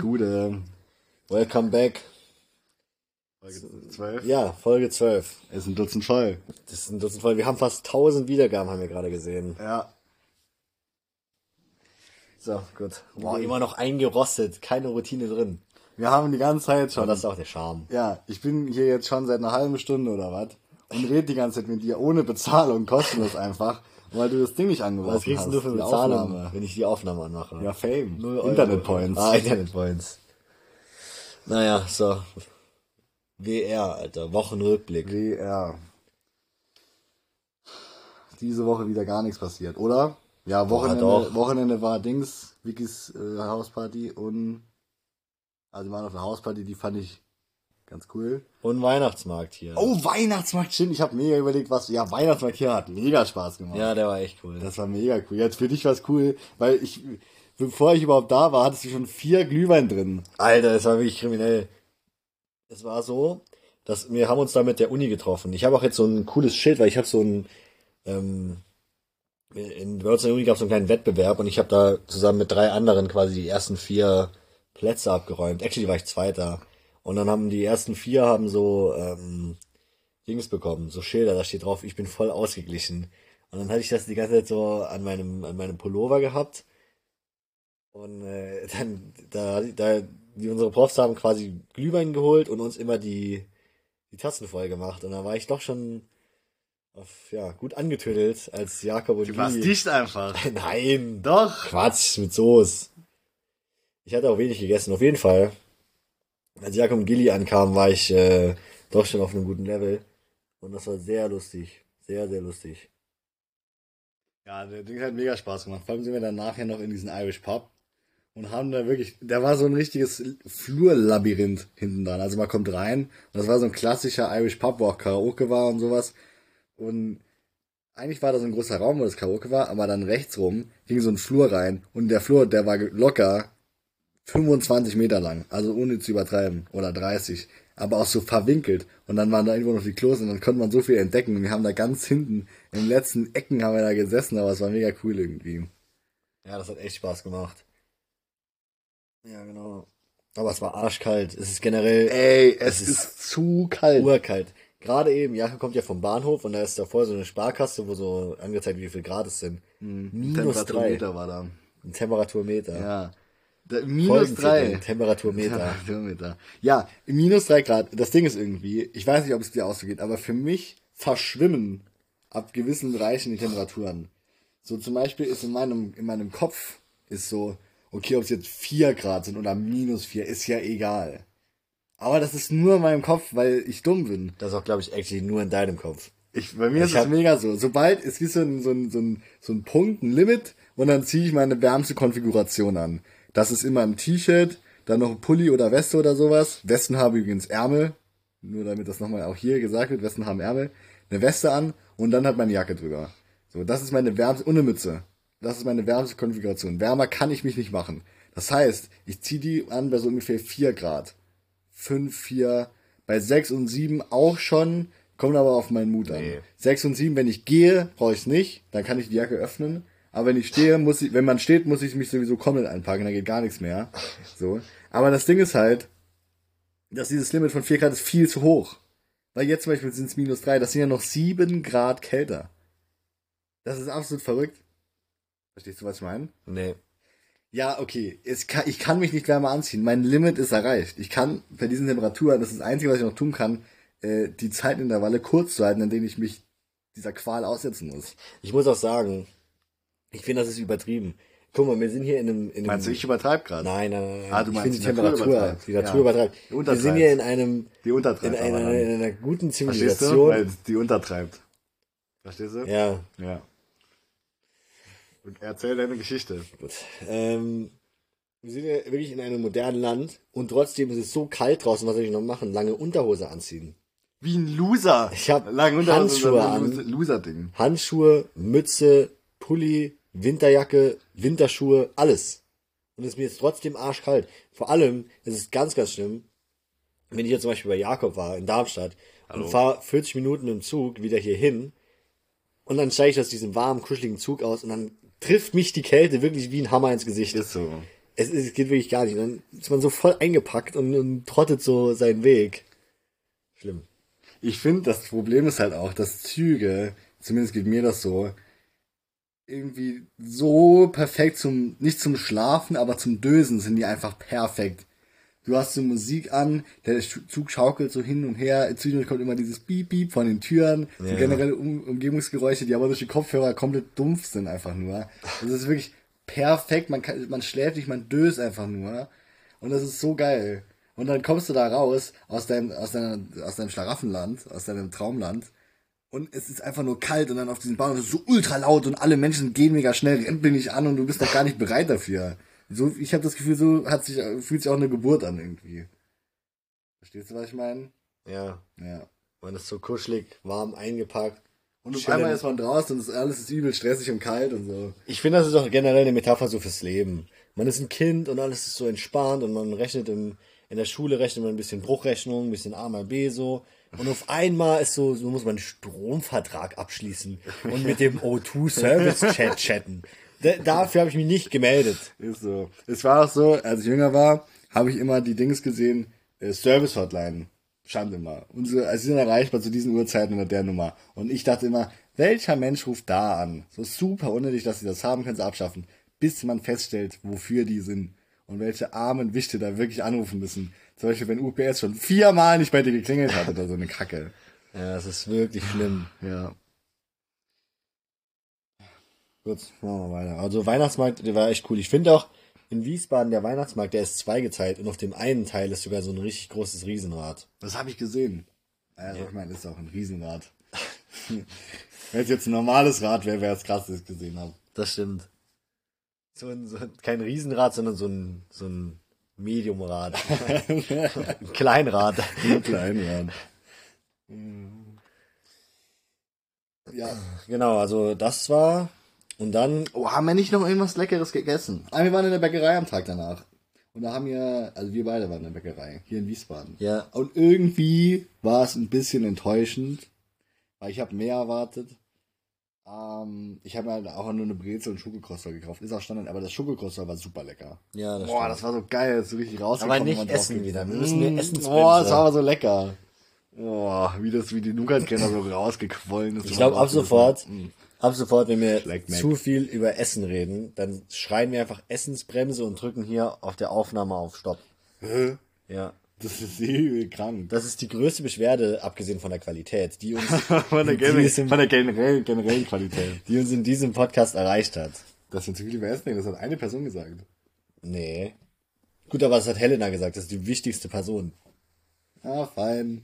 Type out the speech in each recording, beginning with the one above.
Gude. Welcome back. Folge 12. Ja, Folge 12. Ist ein Dutzend voll. Das ist ein Dutzend voll. Wir haben fast 1000 Wiedergaben, haben wir gerade gesehen. Ja. So, gut. Boah, immer noch eingerostet. Keine Routine drin. Wir haben die ganze Zeit schon. Aber das ist auch der Charme. ja, ich bin hier jetzt schon seit einer halben Stunde oder was und rede die ganze Zeit mit dir ohne Bezahlung, kostenlos einfach, weil du das Ding nicht angeworfen Was kriegst hast. du für Bezahlung, Aufnahme. wenn ich die Aufnahme anmache? Ja, Fame. Null Euro. Internet Points. Ah, Internet Points. Naja, so. WR, Alter. Wochenrückblick. WR. Diese Woche wieder gar nichts passiert, oder? Ja, Wochenende, doch. Wochenende war Dings, Vickys äh, Hausparty und also wir waren auf einer Hausparty, die fand ich ganz cool. Und Weihnachtsmarkt hier. Oh, Weihnachtsmarkt, stimmt. Ich habe mega überlegt, was. Ja, Weihnachtsmarkt hier hat mega Spaß gemacht. Ja, der war echt cool. Das war mega cool. Jetzt für dich war's cool, weil ich, bevor ich überhaupt da war, hattest du schon vier Glühwein drin. Alter, das war wirklich kriminell. Es war so, dass wir haben uns da mit der Uni getroffen. Ich habe auch jetzt so ein cooles Schild, weil ich habe so ein ähm, in der Uni gab es so einen kleinen Wettbewerb und ich habe da zusammen mit drei anderen quasi die ersten vier Plätze abgeräumt. Actually war ich Zweiter. Und dann haben die ersten vier haben so ähm, Dings bekommen, so Schilder, da steht drauf, ich bin voll ausgeglichen. Und dann hatte ich das die ganze Zeit so an meinem, an meinem Pullover gehabt. Und äh, dann, da, da, die unsere Profs haben quasi Glühwein geholt und uns immer die, die Tassen voll gemacht. Und da war ich doch schon auf, ja, gut angetüdelt, als Jakob und Du warst dicht einfach. Nein, Doch. Quatsch mit Soße. Ich hatte auch wenig gegessen. Auf jeden Fall, als Jakob und Gilly ankamen, war ich äh, doch schon auf einem guten Level. Und das war sehr lustig. Sehr, sehr lustig. Ja, der Ding hat mega Spaß gemacht. Vor allem sind wir dann nachher noch in diesen Irish Pub und haben da wirklich, da war so ein richtiges Flurlabyrinth hinten dran. Also man kommt rein und das war so ein klassischer Irish Pub, wo auch Karaoke war und sowas. Und eigentlich war da so ein großer Raum, wo das Karaoke war, aber dann rechts rum ging so ein Flur rein und der Flur, der war locker 25 Meter lang, also ohne zu übertreiben, oder 30, aber auch so verwinkelt. Und dann waren da irgendwo noch die Klos und dann konnte man so viel entdecken. Und wir haben da ganz hinten, in den letzten Ecken haben wir da gesessen, aber es war mega cool irgendwie. Ja, das hat echt Spaß gemacht. Ja, genau. Aber es war arschkalt. Es ist generell Ey, es, Es ist, ist zu kalt. urkalt. Gerade eben, Jakob kommt ja vom Bahnhof und da ist davor so eine Sparkasse, wo so angezeigt, wie viel Grad es sind. Minus drei. Temperaturmeter war da. Ein Temperaturmeter. Ja. Da, minus drei. Temperaturmeter. Temperaturmeter. Ja, minus drei Grad. Das Ding ist irgendwie, ich weiß nicht, ob es dir auch so geht, aber für mich verschwimmen ab gewissen Bereichen die Temperaturen. So zum Beispiel ist in meinem, in meinem Kopf ist so, okay, ob es jetzt vier Grad sind oder minus vier, ist ja egal. Aber das ist nur in meinem Kopf, weil ich dumm bin. Das ist auch, glaube ich, actually nur in deinem Kopf. Ich, bei mir ist Ich es hab- mega so. Sobald ist wie so ein, so ein, so ein, so ein Punkt, ein Limit und dann ziehe ich meine wärmste Konfiguration an. Das ist immer ein T-Shirt, dann noch ein Pulli oder Weste oder sowas. Westen haben übrigens Ärmel. Nur damit das nochmal auch hier gesagt wird, Westen haben Ärmel. Eine Weste an und dann hat meine Jacke drüber. So, das ist meine wärmste, eine Mütze. Das ist meine wärmste Konfiguration. Wärmer kann ich mich nicht machen. Das heißt, ich ziehe die an bei so ungefähr 4 Grad. 5, 4, bei 6 und 7 auch schon, kommt aber auf meinen Mut an. Nee. 6 und 7, wenn ich gehe, brauche ich es nicht, dann kann ich die Jacke öffnen. Aber wenn ich stehe, muss ich, wenn man steht, muss ich mich sowieso komplett einpacken, dann geht gar nichts mehr. So. Aber das Ding ist halt, dass dieses Limit von 4 Grad ist viel zu hoch. Weil jetzt zum Beispiel sind es minus 3, das sind ja noch 7 Grad kälter. Das ist absolut verrückt. Verstehst du, was ich meine? Nee. Ja, okay. Es kann, ich kann mich nicht wärmer anziehen. Mein Limit ist erreicht. Ich kann bei diesen Temperaturen, das ist das Einzige, was ich noch tun kann, äh, die Zeitintervalle kurz zu halten, in denen ich mich dieser Qual aussetzen muss. Ich muss auch sagen, ich finde, das ist übertrieben. Guck mal, wir sind hier in einem... In einem Meinst du, ich übertreibe gerade? Nein, nein, nein. Ah, du ich finde die Temperatur, übertreibt. die Natur Ja. übertreibt. Die Wir sind hier in einem, Die untertreibt. in einer, aber dann. in einer guten Verstehst du? Zivilisation. Weil die untertreibt. Verstehst du? Ja, Ja. Und erzähl deine Geschichte. gut. Ähm, wir sind ja wirklich in einem modernen Land und trotzdem ist es so kalt draußen, was soll ich noch machen? Lange Unterhose anziehen. Wie ein Loser. Ich hab Lange Unterhose, Handschuhe an. Loser- Loser-Ding. Handschuhe, Mütze, Pulli, Winterjacke, Winterschuhe, alles. Und es ist mir jetzt trotzdem arschkalt. Vor allem, es ist ganz, ganz schlimm, wenn ich jetzt zum Beispiel bei Jakob war, in Darmstadt, und fahre 40 Minuten im Zug wieder hier hin, und dann steige ich aus diesem warmen, kuscheligen Zug aus, und dann trifft mich die Kälte wirklich wie ein Hammer ins Gesicht. Ist so. Es, es geht wirklich gar nicht. Dann ist man so voll eingepackt und, und trottet so seinen Weg. Schlimm. Ich finde, das Problem ist halt auch, dass Züge, zumindest geht mir das so, irgendwie so perfekt zum, nicht zum Schlafen, aber zum Dösen sind die einfach perfekt. Du hast so Musik an, der Zug schaukelt so hin und her, zwischendurch kommt immer dieses Beep Beep von den Türen, so Ja. generelle um Umgebungsgeräusche, die aber durch die Kopfhörer komplett dumpf sind einfach nur. Das ist wirklich perfekt, man kann, man schläft nicht, man döst einfach nur. Und das ist so geil. Und dann kommst du da raus aus deinem, aus deinem, aus deinem Schlaraffenland, aus deinem Traumland. Und es ist einfach nur kalt und dann auf diesem Bahnhof ist es so ultra laut und alle Menschen gehen mega schnell, rennen bin ich an und du bist noch gar nicht bereit dafür. So, ich habe das Gefühl, so hat sich, fühlt sich auch eine Geburt an irgendwie. Verstehst du, was ich meine? Ja. Ja. Man ist so kuschelig, warm eingepackt. Und auf einmal ist man draußen und es- alles ist übel stressig und kalt und so. Ich finde, das ist auch generell eine Metapher so fürs Leben. Man ist ein Kind und alles ist so entspannt und man rechnet im, in der Schule rechnet man ein bisschen Bruchrechnung, ein bisschen A mal B so. Und auf einmal ist so, so muss man einen Stromvertrag abschließen und mit dem O2 Service Chat chatten. Da, dafür habe ich mich nicht gemeldet. Ist so. Es war auch so, als ich jünger war, habe ich immer die Dings gesehen, äh, Service Hotline. Stand immer. Und so, also sie sind erreichbar zu diesen Uhrzeiten unter der Nummer. Und ich dachte immer, welcher Mensch ruft da an? So super unnötig, dass sie das haben, können sie abschaffen. Bis man feststellt, wofür die sind. Und welche armen Wichte da wirklich anrufen müssen. Zum Beispiel, wenn UPS schon viermal nicht bei dir geklingelt hat oder so eine Kacke. Ja, das ist wirklich schlimm. Ja. Gut, machen wir weiter. Also Weihnachtsmarkt, der war echt cool. Ich finde auch in Wiesbaden der Weihnachtsmarkt, der ist zweigeteilt und auf dem einen Teil ist sogar so ein richtig großes Riesenrad. Das habe ich gesehen. Also, ich meine, ist auch ein Riesenrad. Wenn es jetzt ein normales Rad wäre, wäre es krass, dass ich es gesehen habe. Das stimmt. So ein, so ein, kein Riesenrad, sondern so ein, so ein Mediumrad. ein Kleinrad. Ein Kleinrad. Ja. Genau, also das war. Und dann, Oh, haben wir nicht noch irgendwas Leckeres gegessen? Ah, wir waren in der Bäckerei am Tag danach. Und da haben wir, also wir beide waren in der Bäckerei, hier in Wiesbaden. ja, Und irgendwie war es ein bisschen enttäuschend, weil ich habe mehr erwartet. Ähm, ich habe mir halt auch nur eine Brezel und Schokokroster gekauft. Ist auch Standard, aber das Schokokroster war super lecker. ja, das Boah, stimmt. das war so geil, das ist so richtig rausgekommen. Aber nicht essen wieder. Wir müssen eine Mm, Essensbremse. Boah, das war aber so lecker. Boah, wie das, wie die Nougat-Kenner so rausgequollen ist. Ich glaube, ab sofort, Mm. ab sofort, wenn wir Mac. zu viel über Essen reden, dann schreien wir einfach Essensbremse und drücken hier auf der Aufnahme auf Stopp. Hä? Ja. Das ist übel krank. Das ist die größte Beschwerde, abgesehen von der Qualität, die uns, Von der, generell, im, von der generellen, generellen Qualität. die uns in diesem Podcast erreicht hat. Dass wir zu viel über Essen reden, das hat eine Person gesagt. Nee. Gut, aber das hat Helena gesagt, das ist die wichtigste Person. Ah, fein.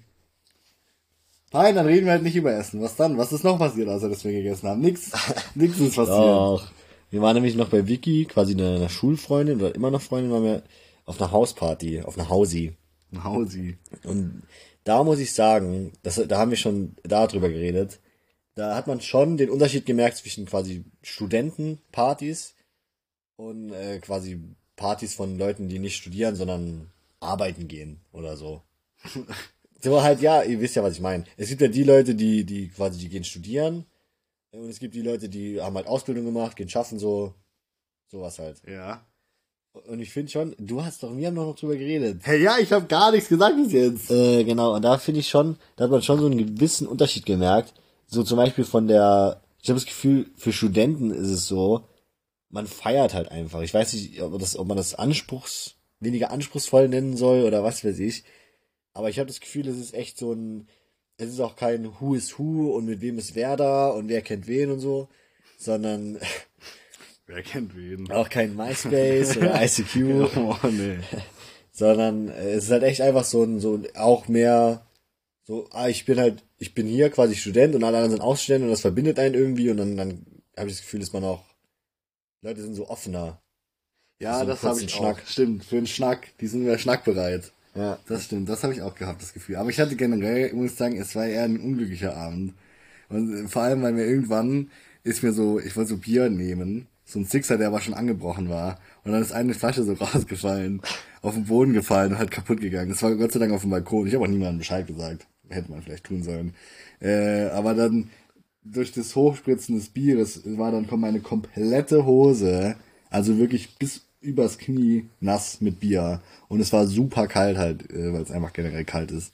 Fein, dann reden wir halt nicht über Essen. Was dann? Was ist noch passiert, außer dass wir gegessen haben? Nix. Nix ist passiert. Doch. Wir waren nämlich noch bei Vicky, quasi einer, einer Schulfreundin oder immer noch Freundin, waren wir auf einer Hausparty, auf einer Hausi. Ein Hausi. Und da muss ich sagen, das, da haben wir schon darüber geredet. Da hat man schon den Unterschied gemerkt zwischen quasi Studentenpartys und äh, quasi Partys von Leuten, die nicht studieren, sondern arbeiten gehen oder so. so halt, ja, ihr wisst ja, was ich meine. Es gibt ja die Leute, die, die quasi, die gehen studieren. Und es gibt die Leute, die haben halt Ausbildung gemacht, gehen schaffen, so, sowas halt. Ja. Und ich finde schon, du hast doch, wir haben doch noch drüber geredet. Hey, ja, ich habe gar nichts gesagt bis jetzt. Äh, genau, und da finde ich schon, da hat man schon so einen gewissen Unterschied gemerkt. So zum Beispiel von der, ich habe das Gefühl, für Studenten ist es so, man feiert halt einfach. Ich weiß nicht, ob, das, ob man das anspruchs, weniger anspruchsvoll nennen soll oder was weiß ich. Aber ich habe das Gefühl, es ist echt so ein, es ist auch kein Who is Who und mit wem ist wer da und wer kennt wen und so, sondern Wer kennt wen? auch kein MySpace oder ICQ. Oh, nee. sondern äh, es ist halt echt einfach so ein, so auch mehr so, ah, ich bin halt, ich bin hier quasi Student und alle anderen sind Ausstudenten und das verbindet einen irgendwie und dann, dann habe ich das Gefühl, dass man auch, Leute sind so offener. Ja, So das habe ich Schnack. auch. Stimmt, für einen Schnack. Die sind wieder schnackbereit. Ja. Das stimmt, das habe ich auch gehabt, das Gefühl. Aber ich hatte generell, muss ich sagen, es war eher ein unglücklicher Abend. Und äh, vor allem, weil mir irgendwann ist mir so, ich wollte so Bier nehmen, so ein Sixer, der aber schon angebrochen war. Und dann ist eine Flasche so rausgefallen, auf den Boden gefallen und halt kaputt gegangen. Das war Gott sei Dank auf dem Balkon. Ich habe auch niemandem Bescheid gesagt. Hätte man vielleicht tun sollen. Äh, aber dann durch das Hochspritzen des Bieres war dann meine komplette Hose, also wirklich bis übers Knie nass mit Bier. Und es war super kalt halt, äh, weil es einfach generell kalt ist.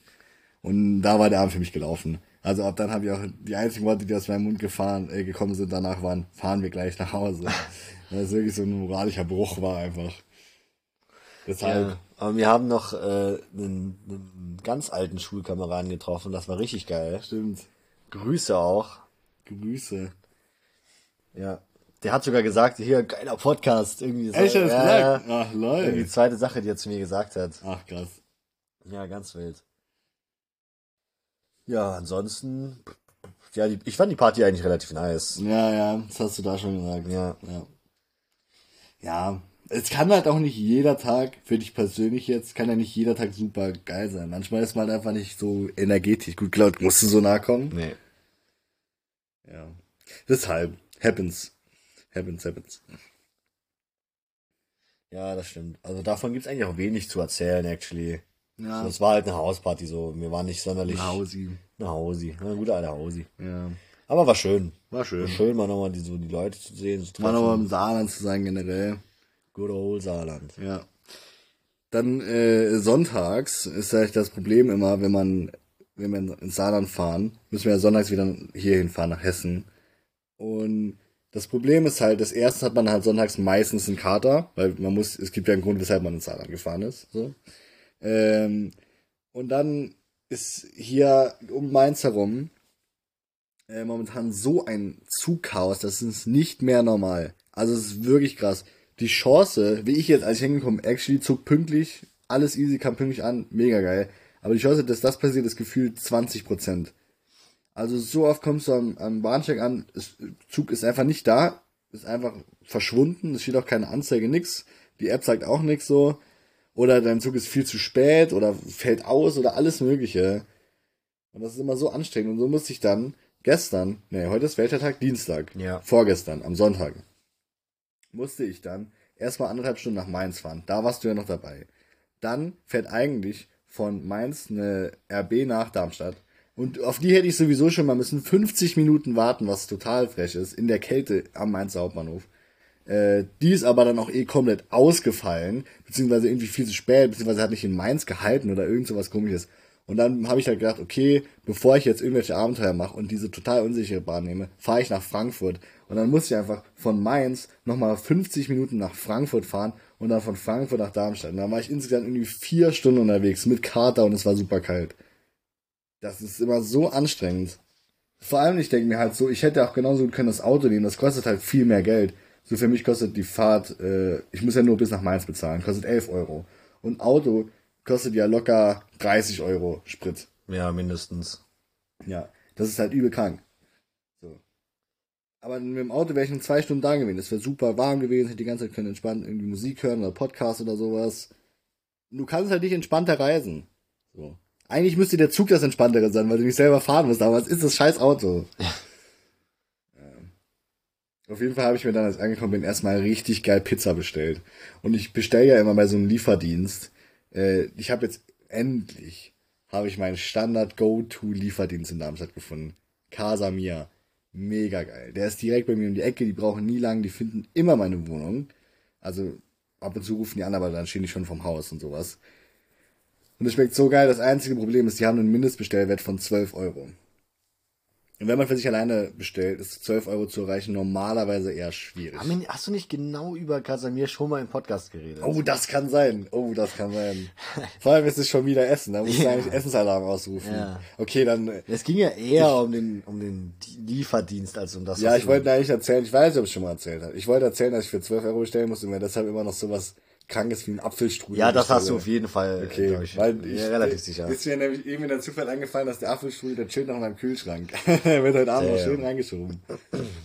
Und da war der Abend für mich gelaufen. Also ab dann habe ich auch die einzigen Worte, die aus meinem Mund gefahren, äh, gekommen sind, danach waren, fahren wir gleich nach Hause. Weil es wirklich so ein moralischer Bruch war einfach. Deshalb. Ja, aber wir haben noch äh, einen, einen ganz alten Schulkameraden getroffen, das war richtig geil. Stimmt. Grüße auch. Grüße. Ja. Der hat sogar gesagt, hier, geiler Podcast. Irgendwie so, Echt, gesagt? Ach, lol. Die zweite Sache, die er zu mir gesagt hat. Ach, krass. Ja, ganz wild. Ja, ansonsten, ja, die, ich fand die Party eigentlich relativ nice. Ja, ja, das hast du da schon gesagt. Ja. Ja. Ja, es kann halt auch nicht jeder Tag, für dich persönlich jetzt, kann ja nicht jeder Tag super geil sein. Manchmal ist man halt einfach nicht so energetisch. Gut, Cloud musst du so nah kommen. Nee. Ja. Deshalb, happens. Happens, happens. Ja, das stimmt. Also davon gibt's eigentlich auch wenig zu erzählen, actually. Ja. So, es war halt eine Hausparty so. Wir waren nicht sonderlich. Eine Hausi. Eine Hausi. Eine gute alte Hausi. Ja. Aber war schön. War schön. War schön, mal nochmal die, so die Leute zu sehen. Zu Mal nochmal im Saarland zu sein generell. Good old Saarland. Ja. Dann äh, sonntags ist halt das Problem immer, wenn man wenn wir ins Saarland fahren, müssen wir ja sonntags wieder hierhin fahren nach Hessen. Und das Problem ist halt, das erste hat man halt sonntags meistens einen Kater, weil man muss, es gibt ja einen Grund, weshalb man ins Saarland gefahren ist. So. Ähm, und dann ist hier um Mainz herum äh, momentan so ein Zugchaos, das ist nicht mehr normal. Also es ist wirklich krass. Die Chance, wie ich jetzt, als ich hingekommen, actually zog pünktlich, alles easy, kam pünktlich an, mega geil. Aber die Chance, dass das passiert, ist gefühlt 20 Prozent. Also so oft kommst du am, am Bahnsteig an, das Zug ist einfach nicht da, ist einfach verschwunden, es steht auch keine Anzeige, nix. Die App sagt auch nix so. Oder dein Zug ist viel zu spät oder fällt aus oder alles mögliche. Und das ist immer so anstrengend. Und so musste ich dann gestern, nee, heute ist Weltertag, Dienstag, Ja. vorgestern, am Sonntag, musste ich dann erstmal anderthalb Stunden nach Mainz fahren. Da warst du ja noch dabei. Dann fährt eigentlich von Mainz eine RB nach Darmstadt. Und auf die hätte ich sowieso schon mal müssen 50 Minuten warten, was total frech ist, in der Kälte am Mainzer Hauptbahnhof. Äh, die ist aber dann auch eh komplett ausgefallen, beziehungsweise irgendwie viel zu spät, beziehungsweise hat nicht in Mainz gehalten oder irgend sowas komisches. Und dann habe ich halt gedacht, okay, bevor ich jetzt irgendwelche Abenteuer mache und diese total unsichere Bahn nehme, fahre ich nach Frankfurt. Und dann musste ich einfach von Mainz nochmal 50 Minuten nach Frankfurt fahren und dann von Frankfurt nach Darmstadt. Und dann war ich insgesamt irgendwie vier Stunden unterwegs mit Kater und es war super kalt. Das ist immer so anstrengend. Vor allem, ich denke mir halt so, ich hätte auch genauso gut können das Auto nehmen, das kostet halt viel mehr Geld. So für mich kostet die Fahrt, äh, ich muss ja nur bis nach Mainz bezahlen, kostet 11 Euro. Und Auto kostet ja locker 30 Euro Sprit. Ja, mindestens. Ja, das ist halt übel krank. So. Aber mit dem Auto wäre ich in zwei Stunden da gewesen. Es wäre super warm gewesen, hätte die ganze Zeit können entspannt irgendwie Musik hören oder Podcast oder sowas. Du kannst halt nicht entspannter reisen. So. Eigentlich müsste der Zug das entspanntere sein, weil du nicht selber fahren musst, aber es ist das scheiß Auto. Auf jeden Fall habe ich mir dann, als ich angekommen bin, erstmal richtig geil Pizza bestellt. Und ich bestelle ja immer bei so einem Lieferdienst. Äh, ich habe jetzt endlich habe ich meinen Standard-Go-To-Lieferdienst in Darmstadt gefunden. Casa Mia. Mega geil. Der ist direkt bei mir um die Ecke, die brauchen nie lang, die finden immer meine Wohnung. Also ab und zu rufen die an, aber dann stehen die schon vom Haus und sowas. Und es schmeckt so geil. Das einzige Problem ist, die haben einen Mindestbestellwert von 12 Euro. Und wenn man für sich alleine bestellt, ist 12 Euro zu erreichen normalerweise eher schwierig. Haben wir- Hast du nicht genau über Casamir schon mal im Podcast geredet? Oh, das kann sein. Oh, das kann sein. Vor allem ist es schon wieder Essen. Da musst du Ja. eigentlich Essensalarm ausrufen. Ja. Okay, dann. äh, Es ging ja eher um den, um den Lieferdienst als um das. Ja, ich du- wollte eigentlich erzählen, ich weiß nicht, ob ich schon mal erzählt habe. Ich wollte erzählen, dass ich für 12 Euro bestellen musste und mir deshalb immer noch sowas Krankes wie ein Apfelstrudel Ja, das hast du auf jeden Fall. Okay, ich, weil ich, ja, relativ sicher. Ist mir nämlich eben in der Zufall eingefallen, dass der Apfelstrudel, der chillt noch in meinem Kühlschrank. der wird heute Abend noch schön reingeschoben.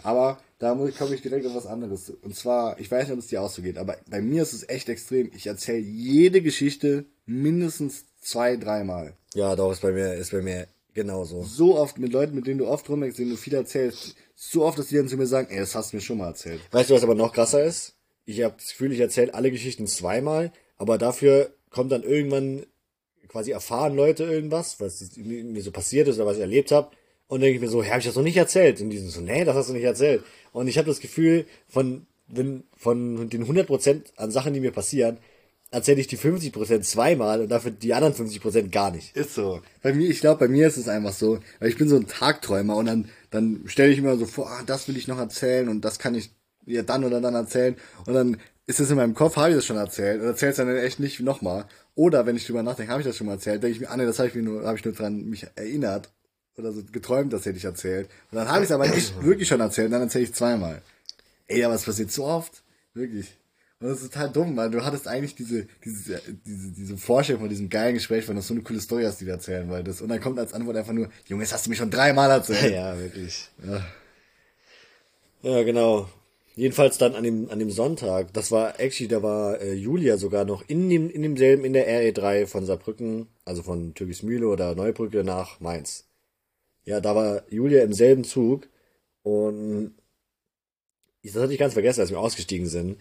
Aber da komme ich direkt auf was anderes. Und zwar, ich weiß nicht, ob es dir auch so geht, aber bei mir ist es echt extrem. Ich erzähle jede Geschichte mindestens zwei, dreimal. Ja, doch, ist bei mir, ist bei mir genauso. So oft mit Leuten, mit denen du oft rumhängst, denen du viel erzählst, so oft, dass die dann zu mir sagen, ey, das hast du mir schon mal erzählt. Weißt du, was aber noch krasser ist? Ich habe das Gefühl, ich erzähle alle Geschichten zweimal, aber dafür kommt dann irgendwann quasi erfahren Leute irgendwas, was mir so passiert ist oder was ich erlebt habe. Und denke ich mir so, hä, habe ich das noch nicht erzählt? Und die sind so, nee, das hast du nicht erzählt. Und ich habe das Gefühl, von wenn von den 100% an Sachen, die mir passieren, erzähle ich die 50% zweimal und dafür die anderen 50% gar nicht. Ist so. Bei mir, ich glaube, bei mir ist es einfach so, weil ich bin so ein Tagträumer und dann, dann stelle ich mir so vor, ah, das will ich noch erzählen und das kann ich ja dann oder dann erzählen und dann ist es in meinem Kopf, habe ich das schon erzählt und erzähle es dann echt nicht nochmal. Oder wenn ich drüber nachdenke, habe ich das schon mal erzählt, denke ich mir, ah nee, das habe ich mir nur, habe ich nur dran mich erinnert oder so geträumt, das hätte ich erzählt. Und dann habe ich es aber nicht wirklich schon erzählt, und dann erzähle ich zweimal. Ey, aber es passiert so oft. Wirklich. Und das ist total dumm, weil du hattest eigentlich diese, diese, diese, diese Vorstellung von diesem geilen Gespräch, weil du so eine coole Story hast, die du erzählen wolltest. Und dann kommt als Antwort einfach nur, Junge, das hast du mir schon dreimal erzählt. Ja, wirklich. Ja, ja genau. Jedenfalls dann an dem, an dem Sonntag, das war actually, da war äh, Julia sogar noch in dem, in demselben, in der RE3 von Saarbrücken, also von Türkismühle oder Neubrücke nach Mainz. Ja, da war Julia im selben Zug und das hatte ich ganz vergessen, als wir ausgestiegen sind.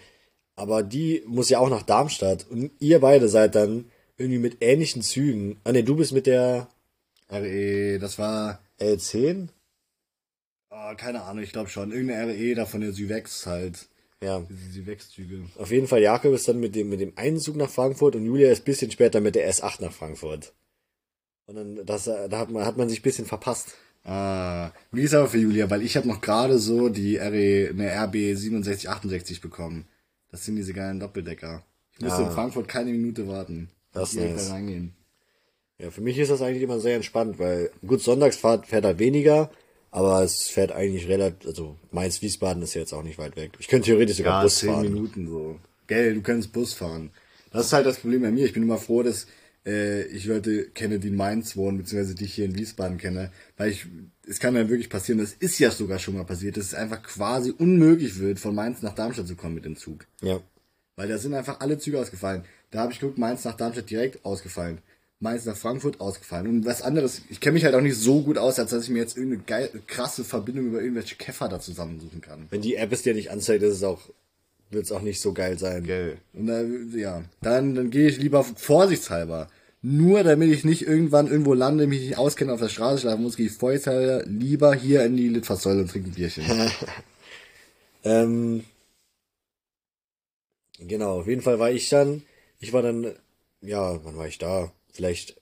Aber die muss ja auch nach Darmstadt und ihr beide seid dann irgendwie mit ähnlichen Zügen. Ah ne, du bist mit der RE, das war L10? Oh, keine Ahnung, ich glaube schon. Irgendeine RE da von der Süvex halt. Ja. Diese Süvex-Züge. Auf jeden Fall, Jakob ist dann mit dem, mit dem einen Zug nach Frankfurt und Julia ist bisschen später mit der S8 nach Frankfurt. Und dann, das, da hat man, hat man sich bisschen verpasst. Ah, wie ist aber für Julia, weil ich habe noch gerade so die RE, eine RB 6768 bekommen. Das sind diese geilen Doppeldecker. Ich musste Ja. in Frankfurt keine Minute warten. Das ist nice. da reingehen. Ja, für mich ist das eigentlich immer sehr entspannt, weil gut, Sonntagsfahrt fährt halt weniger, aber es fährt eigentlich relativ, also Mainz-Wiesbaden ist ja jetzt auch nicht weit weg. Ich könnte theoretisch sogar Ja, Bus zehn fahren. Minuten so. Gell, du kannst Bus fahren. Das ist halt das Problem bei mir. Ich bin immer froh, dass äh, ich Leute kenne, die in Mainz wohnen, beziehungsweise die ich hier in Wiesbaden kenne. Weil ich, es kann ja wirklich passieren, das ist ja sogar schon mal passiert, dass es einfach quasi unmöglich wird, von Mainz nach Darmstadt zu kommen mit dem Zug. Ja. Weil da sind einfach alle Züge ausgefallen. Da habe ich geguckt, Mainz nach Darmstadt direkt ausgefallen. Mainz nach Frankfurt ausgefallen. Und was anderes, ich kenne mich halt auch nicht so gut aus, als dass ich mir jetzt irgendeine geil, krasse Verbindung über irgendwelche Käfer da zusammensuchen kann. Wenn die App es dir nicht anzeigt, ist es auch, wird es auch nicht so geil sein. Gell. Und da, ja, dann, dann gehe ich lieber vorsichtshalber. Nur damit ich nicht irgendwann irgendwo lande, mich nicht auskenne, auf der Straße schlafen muss, gehe ich vorsichtshalber lieber hier in die Litfaßsäule und trinke ein Bierchen. Ähm, genau, auf jeden Fall war ich dann, ich war dann, ja, wann war ich da? Vielleicht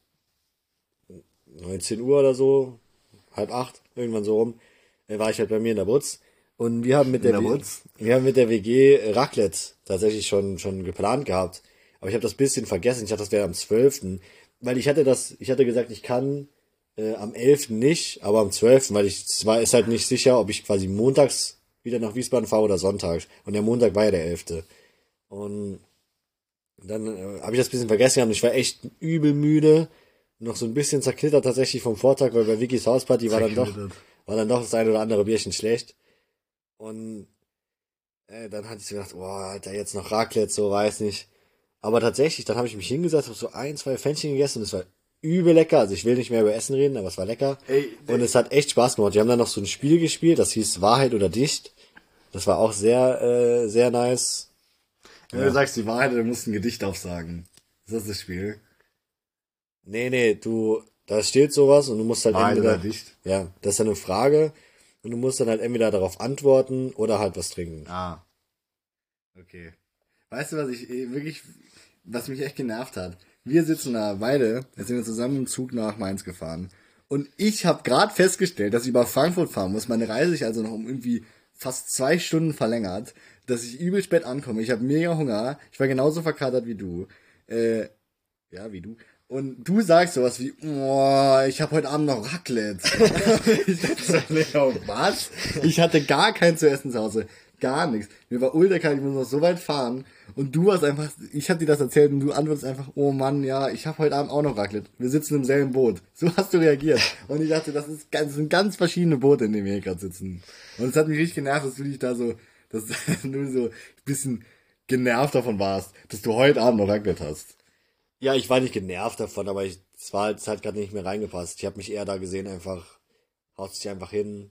19 Uhr oder so, halb acht, irgendwann so rum, äh, war ich halt bei mir in der Butz. Und wir haben mit der, der W- wir haben mit der WG Raclette tatsächlich schon, schon geplant gehabt. Aber ich habe das bisschen vergessen. Ich dachte, das wäre am 12. Weil ich hatte das, ich hatte gesagt, ich kann äh, am 11. nicht, aber am 12., weil ich, es war, ist halt nicht sicher, ob ich quasi montags wieder nach Wiesbaden fahre oder sonntags. Und der Montag war ja der 11. Und dann äh, habe ich das bisschen vergessen gehabt. Ich war echt übel müde. Noch so ein bisschen zerknittert tatsächlich vom Vortag, weil bei Vickys Hausparty war dann doch, war dann doch das ein oder andere Bierchen schlecht. Und äh, dann hatte ich so gedacht, boah, Alter, jetzt noch Raclette, so weiß nicht. Aber tatsächlich, dann habe ich mich hingesetzt, habe so ein, zwei Pfännchen gegessen und es war übel lecker. Also ich will nicht mehr über Essen reden, aber es war lecker. Ey, und es hat echt Spaß gemacht. Wir haben dann noch so ein Spiel gespielt, das hieß Wahrheit oder Dicht. Das war auch sehr, äh, sehr nice. Wenn du sagst die Wahrheit, dann musst du ein Gedicht aufsagen. Ist das das Spiel? Nee, nee, du, da steht sowas und du musst halt Wahrheit entweder, ja, das ist dann eine Frage und du musst dann halt entweder darauf antworten oder halt was trinken. Ah. Okay. Weißt du, was ich eh wirklich, was mich echt genervt hat? Wir sitzen da beide, jetzt sind wir zusammen im Zug nach Mainz gefahren. Und ich habe gerade festgestellt, dass ich über Frankfurt fahren muss. Meine Reise sich also noch um irgendwie fast zwei Stunden verlängert, dass ich übel spät ankomme. Ich habe mega Hunger. Ich war genauso verkatert wie du. Äh, ja, wie du. Und du sagst sowas wie, oh, ich habe heute Abend noch Raclette. ich dachte Leo, was? Ich hatte gar kein zu essen zu Hause. Gar nichts. Mir war ultra ich muss noch so weit fahren. Und du hast einfach, ich habe dir das erzählt und du antwortest einfach, oh Mann, ja, ich habe heute Abend auch noch Raclette. Wir sitzen im selben Boot. So hast du reagiert. Und ich dachte, das, ist das sind ganz verschiedene Boote, in denen wir hier gerade sitzen. Und es hat mich richtig genervt, dass du dich da so, dass du so ein bisschen genervt davon warst, dass du heute Abend noch Raclette hast. Ja, ich war nicht genervt davon, aber ich, es war halt, es hat gerade nicht mehr reingepasst. Ich habe mich eher da gesehen, einfach, haut sich einfach hin.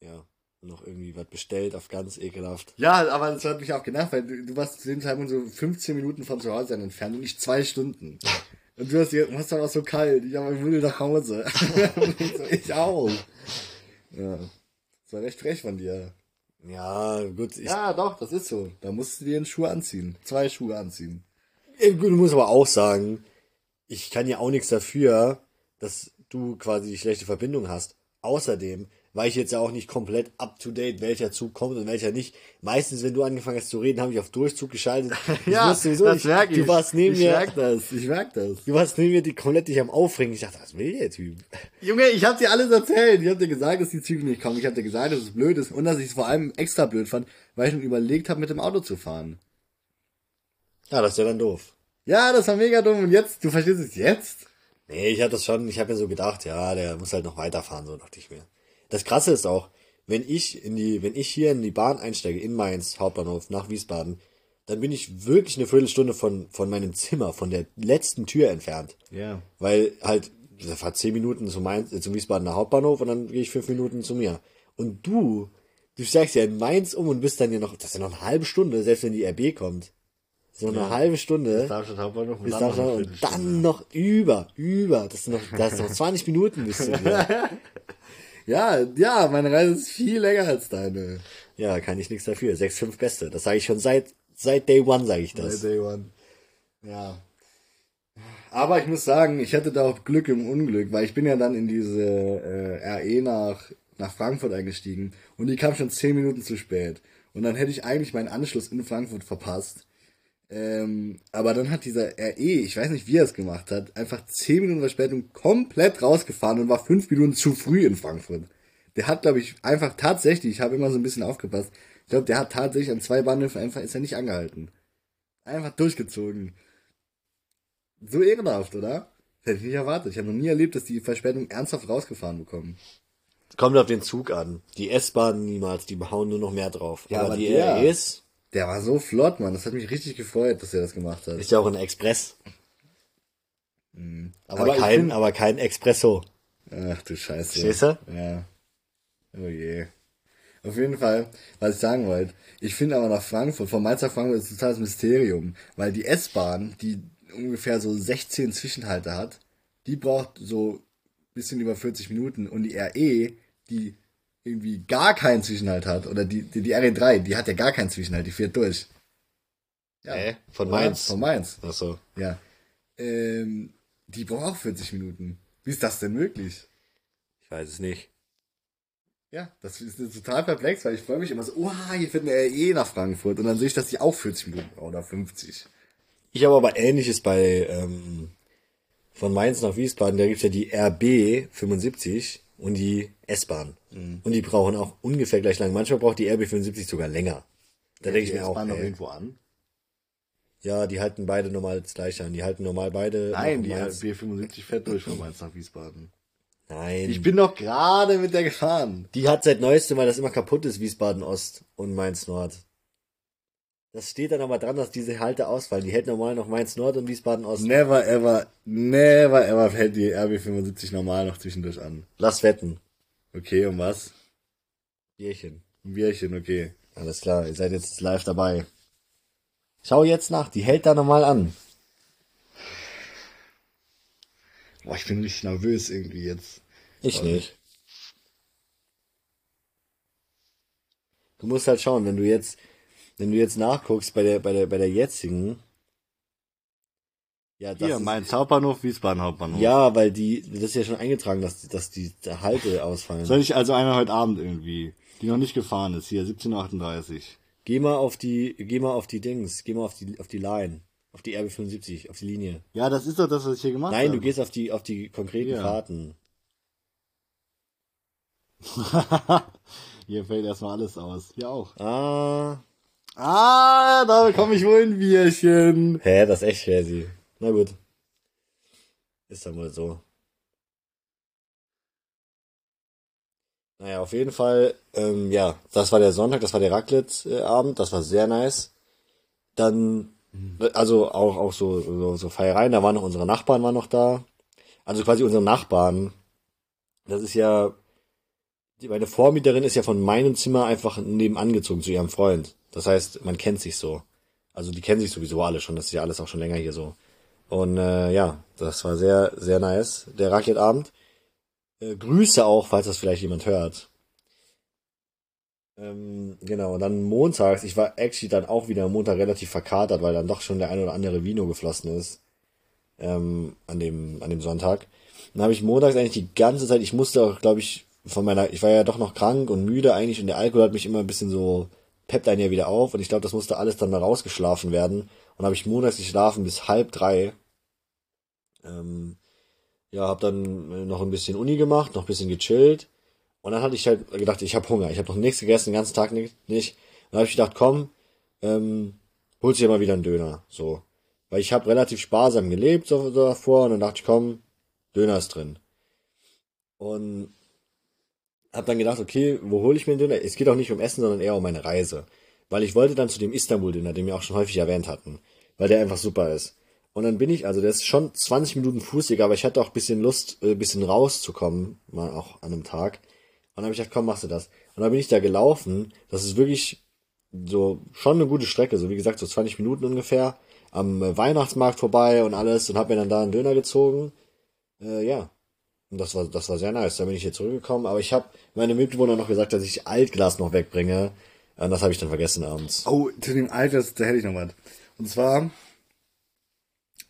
Ja, noch irgendwie was bestellt auf ganz ekelhaft. Ja, aber das hat mich auch genervt, weil du, du warst zu dem Zeitpunkt so 15 Minuten von zu Hause entfernt und nicht zwei Stunden. Und du hast dir, was war auch so kalt, ich aber will nach Hause. Ich auch. Ja. Das war recht frech von dir. Ja, gut. Ich, Ja, doch, das ist so. Da musst du dir einen Schuh anziehen. Zwei Schuhe anziehen. Gut, Du musst aber auch sagen, ich kann ja auch nichts dafür, dass du quasi die schlechte Verbindung hast. Außerdem war ich jetzt ja auch nicht komplett up to date, welcher Zug kommt und welcher nicht. Meistens, wenn du angefangen hast zu reden, habe ich auf Durchzug geschaltet. Ich wusste sowieso nicht. Du warst neben ich mir. merk das, ich merk das. Du warst neben mir die komplett dich am Aufregen. Ich dachte, was will der Typ? Junge, ich hab dir alles erzählt. Ich hab dir gesagt, dass die Züge nicht kommen. Ich hab dir gesagt, dass es blöd ist und dass ich es vor allem extra blöd fand, weil ich schon überlegt habe, mit dem Auto zu fahren. Ja, das ist ja dann doof. Ja, das war mega dumm. Und jetzt, du verstehst es jetzt? Nee, ich hatte das schon, ich habe mir so gedacht, ja, der muss halt noch weiterfahren, so dachte ich mir. Das krasse ist auch, wenn ich in die, wenn ich hier in die Bahn einsteige, in Mainz, Hauptbahnhof, nach Wiesbaden, dann bin ich wirklich eine Viertelstunde von, von meinem Zimmer, von der letzten Tür entfernt. Ja. Weil halt, das fahrt zehn Minuten zu Mainz, äh, zum Wiesbadener Hauptbahnhof und dann gehe ich fünf Minuten zu mir. Und du, du steigst ja in Mainz um und bist dann ja noch, das ist ja noch eine halbe Stunde, selbst wenn die RB kommt. So eine halbe Stunde. Darmstadt Hauptbahnhof Bis Darmstadt und dann noch über, über, das sind noch, das ist noch 20 Minuten bis zu dir. Ja, ja, meine Reise ist viel länger als deine. Ja, kann ich nichts dafür. 6,5 Beste. Das sage ich schon seit, seit Day One sage ich das. Day One. Ja. Aber ich muss sagen, ich hatte da auch Glück im Unglück, weil ich bin ja dann in diese äh, RE nach, nach Frankfurt eingestiegen und die kam schon zehn Minuten zu spät. Und dann hätte ich eigentlich meinen Anschluss in Frankfurt verpasst. Ähm, aber dann hat dieser RE, ich weiß nicht, wie er es gemacht hat, einfach zehn Minuten Verspätung komplett rausgefahren und war fünf Minuten zu früh in Frankfurt. Der hat, glaube ich, einfach tatsächlich, ich habe immer so ein bisschen aufgepasst, ich glaube, der hat tatsächlich an zwei Bahnhöfen einfach, ist er nicht angehalten. Einfach durchgezogen. So ehrenhaft, oder? Das hätte ich nicht erwartet. Ich habe noch nie erlebt, dass die Verspätung ernsthaft rausgefahren bekommen. Kommt auf den Zug an. Die S-Bahn niemals, die behauen nur noch mehr drauf. Ja, aber, aber die der- REs Der war so flott, Mann. Das hat mich richtig gefreut, dass er das gemacht hat. ist ja auch ein Express. Aber, Aber ich kein, find- aber kein Expresso. Ach du Scheiße. Du? Ja. Oh je. Auf jeden Fall, was ich sagen wollte, ich finde aber nach Frankfurt, von Mainz nach Frankfurt ist ein totales Mysterium, weil die S-Bahn, die ungefähr so 16 Zwischenhalte hat, die braucht so bisschen über 40 Minuten und die RE, die irgendwie gar keinen Zwischenhalt hat, oder die, die, die RE3, die hat ja gar keinen Zwischenhalt, die fährt durch. Ja. Hä? Von Mainz? Von Mainz, Ach so. ja. Ähm, die braucht auch 40 Minuten. Wie ist das denn möglich? Ich weiß es nicht. Ja, das ist total perplex, weil ich freue mich immer so, oha, hier fährt eine RE nach Frankfurt und dann sehe ich, dass die auch 40 Minuten brauchen oder 50. Ich habe aber ähnliches bei ähm, von Mainz nach Wiesbaden, da gibt's ja die RB 75 und die S-Bahn. Mhm. Und die brauchen auch ungefähr gleich lang. Manchmal braucht die RB 75 sogar länger. Da denke ich mir auch, noch ey, irgendwo an. ja, die halten beide normal das gleiche an. Die halten normal beide. Nein, die Mainz. RB 75 fährt durch von Mainz nach Wiesbaden. Nein. Ich bin doch gerade mit der gefahren. die hat seit neuestem, weil das immer kaputt ist, Wiesbaden Ost und Mainz Nord. Das steht dann aber dran, dass diese Halte ausfallen. Die hält normal noch Mainz Nord und Wiesbaden Ost. Never ever, never ever fällt die RB 75 normal noch zwischendurch an. Lass wetten. Okay, und was? Bierchen. Ein Bierchen, okay. Alles klar, ihr seid jetzt live dabei. Schau jetzt nach, die hält da normal an. Boah, ich bin richtig nervös irgendwie jetzt. Ich nicht. Du musst halt schauen, wenn du jetzt, wenn du jetzt nachguckst bei der, bei der, bei der jetzigen. Ja, das Hier, ist, Mainz Hauptbahnhof, Wiesbaden Hauptbahnhof. ja, weil die, das ist ja schon eingetragen, dass, dass die Halte ausfallen. Soll ich also einer heute Abend irgendwie, die noch nicht gefahren ist, hier 17.38 Uhr. Geh mal auf die, geh mal auf die Dings, geh mal auf die, auf die Line, auf die RB75, auf die Linie. Ja, das ist doch das, was ich hier gemacht Nein, habe. du gehst auf die, auf die konkreten Ja. Fahrten. hier fällt erstmal alles aus. Hier auch. Ah, Ah, da bekomme ich wohl ein Bierchen. Hä, das ist echt crazy. Na gut. Ist dann wohl so. Naja, auf jeden Fall, ähm, ja, das war der Sonntag, das war der Raclette-Abend, das war sehr nice. Dann, also auch, auch so, so, so Feiereien, da waren noch unsere Nachbarn waren noch da. Also quasi unsere Nachbarn. Das ist ja, die, meine Vormieterin ist ja von meinem Zimmer einfach nebenan gezogen zu ihrem Freund. Das heißt, man kennt sich so. Also die kennen sich sowieso alle schon, das ist ja alles auch schon länger hier so. Und äh, ja, das war sehr, sehr nice, der Raclette-Abend. Äh, Grüße auch, falls das vielleicht jemand hört. Ähm, genau, und dann montags, ich war actually dann auch wieder am Montag relativ verkatert, weil dann doch schon der ein oder andere Vino geflossen ist. Ähm, an dem, an dem Sonntag. Dann habe ich montags eigentlich die ganze Zeit, ich musste auch, glaube ich, von meiner, ich war ja doch noch krank und müde eigentlich und der Alkohol hat mich immer ein bisschen so, peppt einen ja wieder auf und ich glaube, das musste alles dann mal rausgeschlafen werden. Und habe ich montags geschlafen bis halb drei. Ähm, ja, habe dann noch ein bisschen Uni gemacht, noch ein bisschen gechillt. Und dann hatte ich halt gedacht, ich habe Hunger. Ich habe noch nichts gegessen, den ganzen Tag nicht. nicht. Dann habe ich gedacht, komm, ähm, holst dir mal wieder einen Döner. So. Weil ich habe relativ sparsam gelebt so, so davor und dann dachte ich, komm, Döner ist drin. Und habe dann gedacht, okay, wo hole ich mir den Döner? Es geht auch nicht um Essen, sondern eher um meine Reise. Weil ich wollte dann zu dem Istanbul-Döner, den wir auch schon häufig erwähnt hatten. Weil der einfach super ist. Und dann bin ich, also der ist schon 20 Minuten Fußweg, aber ich hatte auch ein bisschen Lust, ein äh, bisschen rauszukommen, mal auch an einem Tag. Und dann habe ich gedacht, komm, machst du das. Und dann bin ich da gelaufen. Das ist wirklich so schon eine gute Strecke, so wie gesagt, so 20 Minuten ungefähr. Am Weihnachtsmarkt vorbei und alles und habe mir dann da einen Döner gezogen. Äh, ja, und das war, das war sehr nice. Da bin ich hier zurückgekommen. Aber ich habe meine Mitbewohner noch gesagt, dass ich Altglas noch wegbringe. Und das habe ich dann vergessen abends. Oh, zu dem Altglas, da hätte ich noch was. Und zwar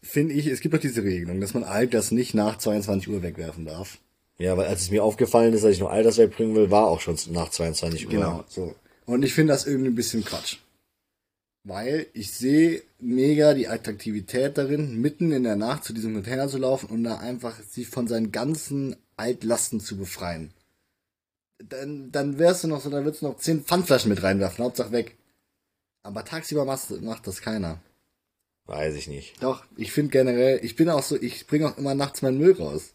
finde ich, es gibt doch diese Regelung, dass man Altglas nicht nach 22 Uhr wegwerfen darf. Ja, weil als es mir aufgefallen ist, dass ich noch Altglas wegbringen will, war auch schon nach 22 Uhr. Genau, so. Und ich finde das irgendwie ein bisschen Quatsch. Weil ich sehe mega die Attraktivität darin, mitten in der Nacht zu diesem Container zu laufen und da einfach sich von seinen ganzen Altlasten zu befreien. Dann, dann wärst du noch so, dann würdest du noch zehn Pfandflaschen mit reinwerfen, Hauptsache weg. Aber tagsüber macht, macht das keiner. Weiß ich nicht. Doch, ich finde generell, ich bin auch so, ich bringe auch immer nachts meinen Müll raus.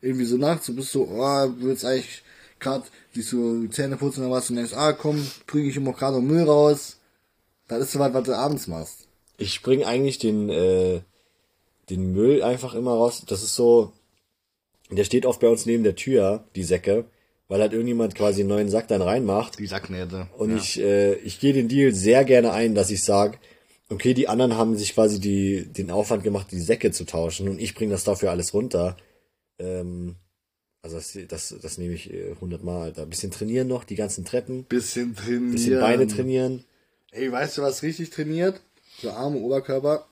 Irgendwie so nachts, du bist so, oh, du willst eigentlich gerade dich so Zähne putzen oder was und denkst, ah komm, bringe ich immer gerade Müll raus das ist so was, was du abends machst. Ich bring eigentlich den, äh, den Müll einfach immer raus. Das ist so, der steht oft bei uns neben der Tür, die Säcke, weil halt irgendjemand quasi einen neuen Sack dann reinmacht. Die Sacknähte. Und ja. ich, äh, ich gehe den Deal sehr gerne ein, dass ich sag, okay, die anderen haben sich quasi die, den Aufwand gemacht, die Säcke zu tauschen und ich bringe das dafür alles runter. Ähm, also das, das, das nehme ich äh, hundertmal, Alter. Bisschen trainieren noch, die ganzen Treppen. Bisschen trainieren. Bisschen Beine trainieren. Ey, weißt du, was richtig trainiert? So Arme, Oberkörper,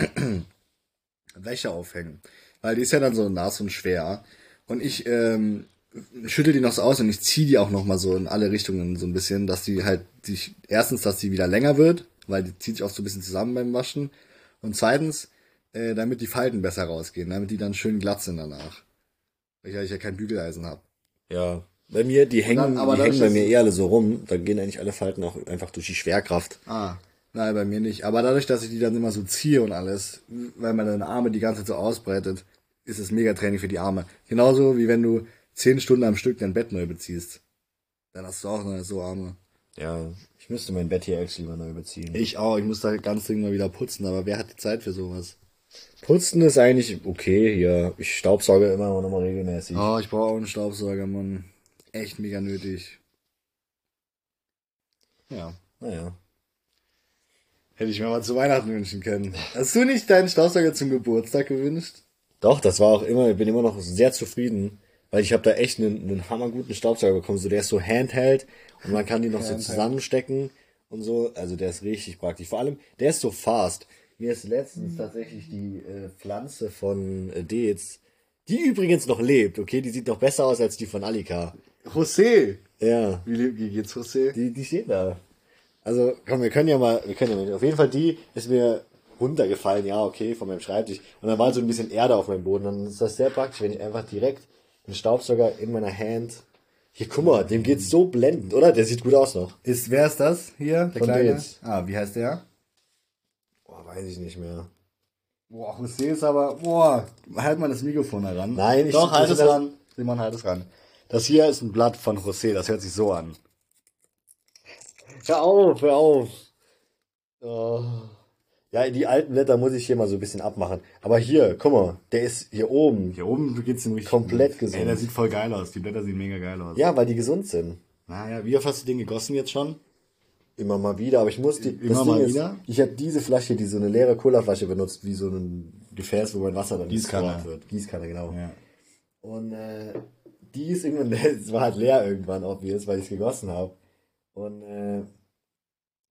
Wäsche aufhängen. Weil die ist ja dann so nass und schwer. Und ich ähm, schüttel die noch so aus und ich ziehe die auch noch mal so in alle Richtungen so ein bisschen, dass die halt sich erstens, dass die wieder länger wird, weil die zieht sich auch so ein bisschen zusammen beim Waschen. Und zweitens, äh, damit die Falten besser rausgehen, damit die dann schön glatt sind danach. Weil ich ja kein Bügeleisen habe. Ja, bei mir, die hängen, dann, die hängen bei mir eher alle so rum. Da gehen eigentlich alle Falten auch einfach durch die Schwerkraft. Ah. Nein, bei mir nicht. Aber dadurch, dass ich die dann immer so ziehe und alles, weil man deine Arme die ganze Zeit so ausbreitet, ist es mega Training für die Arme. Genauso wie wenn du zehn Stunden am Stück dein Bett neu beziehst. Dann hast du auch noch so Arme. Ja, ich müsste mein Bett hier actually mal neu beziehen. Ich auch, ich muss da ganz dringend mal wieder putzen, aber wer hat die Zeit für sowas? Putzen ist eigentlich okay hier. Ich staubsauge immer noch mal regelmäßig. Oh, ich brauche auch einen Staubsauger, Mann echt mega nötig. Ja. Naja. Hätte ich mir mal zu Weihnachten wünschen können. Hast du nicht deinen Staubsauger zum Geburtstag gewünscht? Doch, das war auch immer, ich bin immer noch sehr zufrieden, weil ich habe da echt einen, einen hammerguten Staubsauger bekommen. So, der ist so handheld und man kann die noch so zusammenstecken und so. Also der ist richtig praktisch. Vor allem, der ist so fast. Mir ist letztens tatsächlich die äh, Pflanze von äh, Dez, die übrigens noch lebt, okay, die sieht noch besser aus als die von Alika. José. Ja. Wie, wie geht's José? Die, die steht da. Also, komm, wir können ja mal, wir können ja mal, auf jeden Fall die ist mir runtergefallen, ja, okay, von meinem Schreibtisch. Und dann war so ein bisschen Erde auf meinem Boden. Dann ist das sehr praktisch, wenn ich einfach direkt den Staubsauger in meiner Hand. Hier, guck mal, dem geht's so blendend, oder? Der sieht gut aus noch. Ist, wer ist das hier? Der von kleine? Jetzt. Ah, wie heißt der? Boah, weiß ich nicht mehr. Boah, José ist aber, boah, halt mal das Mikrofon heran. Nein, ich Doch, halt es ran. Simon, halt es ran. Das hier ist ein Blatt von José, das hört sich so an. Hör auf, hör auf. Oh. Ja, die alten Blätter muss ich hier mal so ein bisschen abmachen. Aber hier, guck mal, der ist hier oben. Hier oben geht's richtig komplett gesund. Ey, der sieht voll geil aus. Die Blätter sehen mega geil aus. Ja, weil die gesund sind. Naja, wie oft hast du den gegossen jetzt schon? Immer mal wieder, aber ich muss die. Immer mal ist, wieder? Ich habe diese Flasche, die so eine leere Colaflasche benutzt, wie so ein Gefäß, wo mein Wasser dann Gießkanne wird. Gießkanne, genau. Ja. Und äh, die ist irgendwann, es war halt leer irgendwann, obvious, weil ich es gegossen habe. Und äh,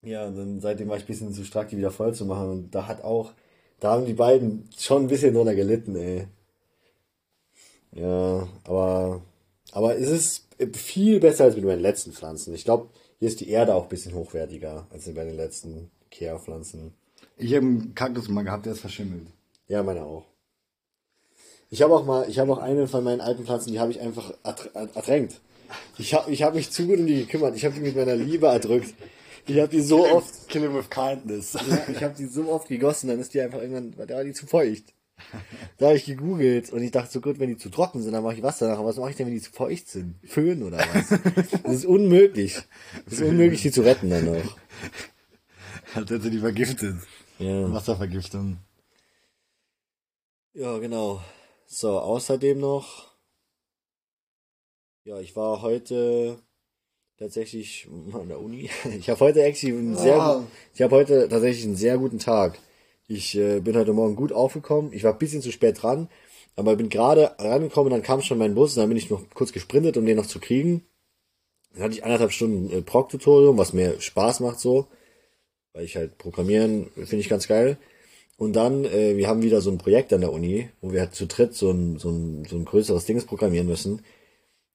ja, und dann seitdem war ich ein bisschen zu stark, die wieder voll zu machen. Und da hat auch, da haben die beiden schon ein bisschen drunter gelitten, ey. Ja, aber, aber es ist viel besser als mit meinen letzten Pflanzen. Ich glaube, hier ist die Erde auch ein bisschen hochwertiger als bei den letzten Ikea-Pflanzen. Ich habe einen Kaktus mal gehabt, der ist verschimmelt. Ja, meine auch. Ich habe auch mal, ich habe auch eine von meinen alten Pflanzen, die habe ich einfach ertränkt. Ich habe ich hab mich zu gut um die gekümmert. Ich habe die mit meiner Liebe erdrückt. Ich habe die so oft. Kill him with kindness. Ja, ich habe die so oft gegossen, dann ist die einfach irgendwann, da war die zu feucht. Da habe ich gegoogelt und ich dachte so gut, wenn die zu trocken sind, dann mache ich Wasser nach. Aber was mache ich denn, wenn die zu feucht sind? Föhn oder was? Das ist unmöglich. Das ist unmöglich, die zu retten dann noch. Hat er die vergiftet. Ja. Wasservergiftung. Ja, genau. So, außerdem noch. Ja, ich war heute tatsächlich an der Uni. Ich habe heute actually einen sehr, ich habe heute tatsächlich einen sehr guten Tag. Ich äh, bin heute Morgen gut aufgekommen. Ich war ein bisschen zu spät dran, aber bin gerade rangekommen, dann kam schon mein Bus, und dann bin ich noch kurz gesprintet, um den noch zu kriegen. Dann hatte ich anderthalb Stunden äh, Prog-Tutorium, was mir Spaß macht so, weil ich halt programmieren finde ich ganz geil. Und dann, äh, wir haben wieder so ein Projekt an der Uni, wo wir halt zu dritt so ein, so ein, so ein größeres Ding programmieren müssen.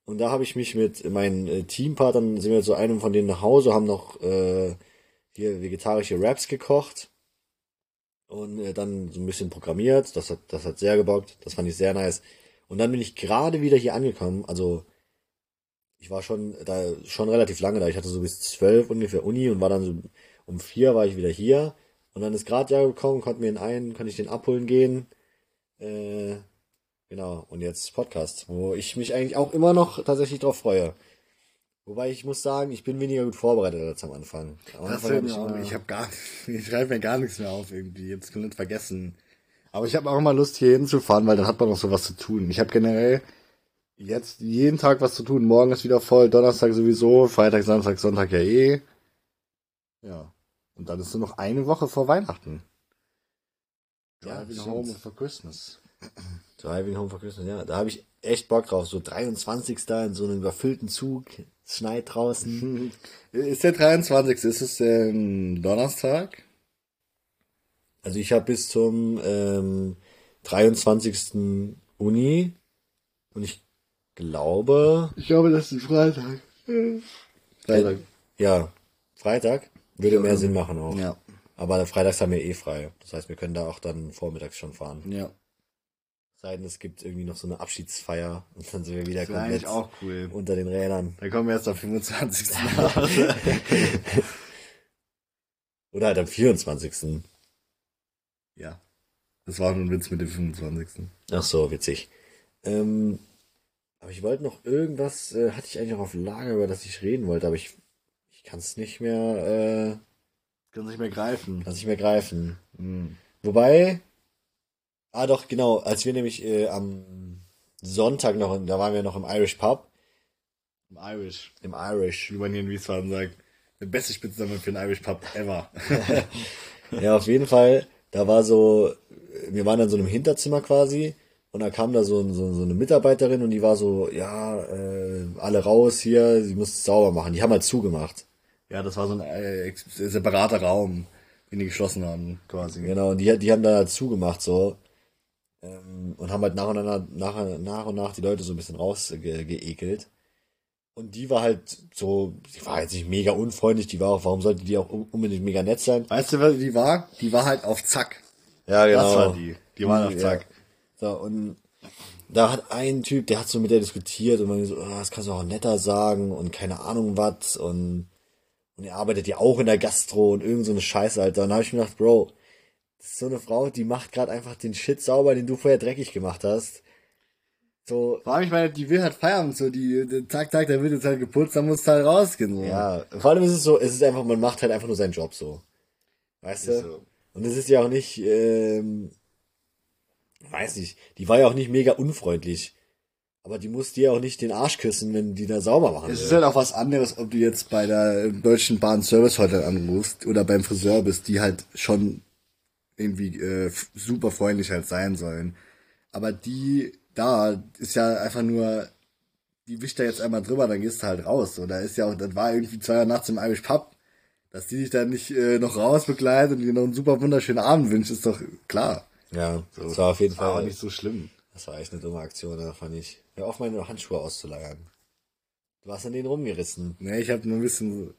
Und da habe ich mich mit meinen äh, Teampartnern, sind wir zu einem von denen nach Hause, haben noch äh, hier vegetarische Wraps gekocht und äh, dann so ein bisschen programmiert. Das hat, das hat sehr gebockt. Das fand ich sehr nice. Und dann bin ich gerade wieder hier angekommen. Also ich war schon da schon relativ lange da. Ich hatte so bis zwölf ungefähr Uni und war dann so um vier war ich wieder hier. Und dann ist gerade ja gekommen, konnte mir in einen, konnte ich den abholen gehen. Äh, genau. Und jetzt Podcast, wo ich mich eigentlich auch immer noch tatsächlich drauf freue. Wobei ich muss sagen, ich bin weniger gut vorbereitet als am Anfang. Am Das Anfang hab ich auch. Ich habe gar, ich schreibe mir gar nichts mehr auf irgendwie. Jetzt komplett vergessen. Aber ich habe auch immer Lust hier hinzufahren, weil dann hat man noch sowas zu tun. Ich habe generell jetzt jeden Tag was zu tun. Morgen ist wieder voll, Donnerstag sowieso, Freitag, Samstag, Sonntag ja eh. Ja. Und dann ist nur noch eine Woche vor Weihnachten. Ja, Driving stimmt. home for Christmas. Driving Home for Christmas, ja. Da habe ich echt Bock drauf. So 23. in so einem überfüllten Zug. Es schneit draußen. Ist der 23. Ist es ähm, Donnerstag? Also ich habe bis zum ähm, 23. Uni. Und ich glaube, Ich glaube, das ist Freitag. Freitag. ja, Freitag würde mehr Sinn machen auch. Ja. Aber freitags haben wir eh frei. Das heißt, wir können da auch dann vormittags schon fahren. Ja. Sei denn, es gibt irgendwie noch so eine Abschiedsfeier und dann sind wir wieder Das komplett auch cool. unter den Rädern. Dann kommen wir erst am 25. nach Hause. Oder halt am 24. ja. Das war nur ein Witz mit dem 25. Ach so, witzig. Ähm, aber ich wollte noch irgendwas, äh, hatte ich eigentlich auch auf Lager, über das ich reden wollte, aber ich, ich kann es nicht mehr, Kann nicht mehr greifen. äh, kann es nicht mehr greifen. Hm. Wobei, ah doch, genau, als wir nämlich äh, am Sonntag noch, da waren wir noch im Irish Pub, Im Irish. im Irish. Wie man hier in Wiesbaden sagt. Der beste Spitzname für einen Irish Pub ever. Ja, auf jeden Fall, da war so, wir waren in so einem Hinterzimmer quasi und da kam da so, so, so eine Mitarbeiterin und die war so, ja, äh, alle raus hier, sie muss es sauber machen. Die haben halt zugemacht. ja, das war so ein äh, separater Raum, den die geschlossen haben, quasi. Genau, und die, die haben da halt zugemacht so ähm, und haben halt nach und nach, nach, nach und nach die Leute so ein bisschen rausgeekelt. Und die war halt so, die war jetzt nicht mega unfreundlich, die war auch, warum sollte die auch un- unbedingt mega nett sein? Weißt du, wer die war? Die war halt auf Zack. Ja, genau. Das war die. Die war auf Ja. Zack. So, und da hat ein Typ, der hat so mit der diskutiert und man so, ah, das kannst du auch netter sagen und keine Ahnung was und, und er arbeitet ja auch in der Gastro und irgend so eine Scheiße, Alter. Und da habe ich mir gedacht, Bro, das ist so eine Frau, die macht gerade einfach den Shit sauber, den du vorher dreckig gemacht hast. So, Vor allem, ich meine, die will halt feiern, so, die, die Tag, Tag, der wird jetzt halt geputzt, dann muss halt rausgehen, so. ja, vor allem ist es so, es ist einfach, man macht halt einfach nur seinen Job so. Weißt du? So. Und es ist ja auch nicht, ähm, weiß nicht, die war ja auch nicht mega unfreundlich. Aber die muss dir auch nicht den Arsch küssen, wenn die da sauber machen Es will. ist halt auch was anderes, ob du jetzt bei der Deutschen Bahn Service Hotline anrufst oder beim Friseur bist, die halt schon irgendwie äh, super freundlich halt sein sollen. Aber die da ist ja einfach nur die wischt da jetzt einmal drüber, dann gehst du halt raus. So, da ist ja auch, das war irgendwie zwei Uhr nachts im Irish Pub. Dass die dich dann nicht äh, noch raus begleitet und dir noch einen super wunderschönen Abend wünscht, ist doch klar. Ja, so. das war auf jeden Fall aber nicht so schlimm. Das war echt eine dumme Aktion, da fand ich. Hör auf, meine Handschuhe auszuleiern. Du hast an denen rumgerissen. Nee, ich habe nur ein bisschen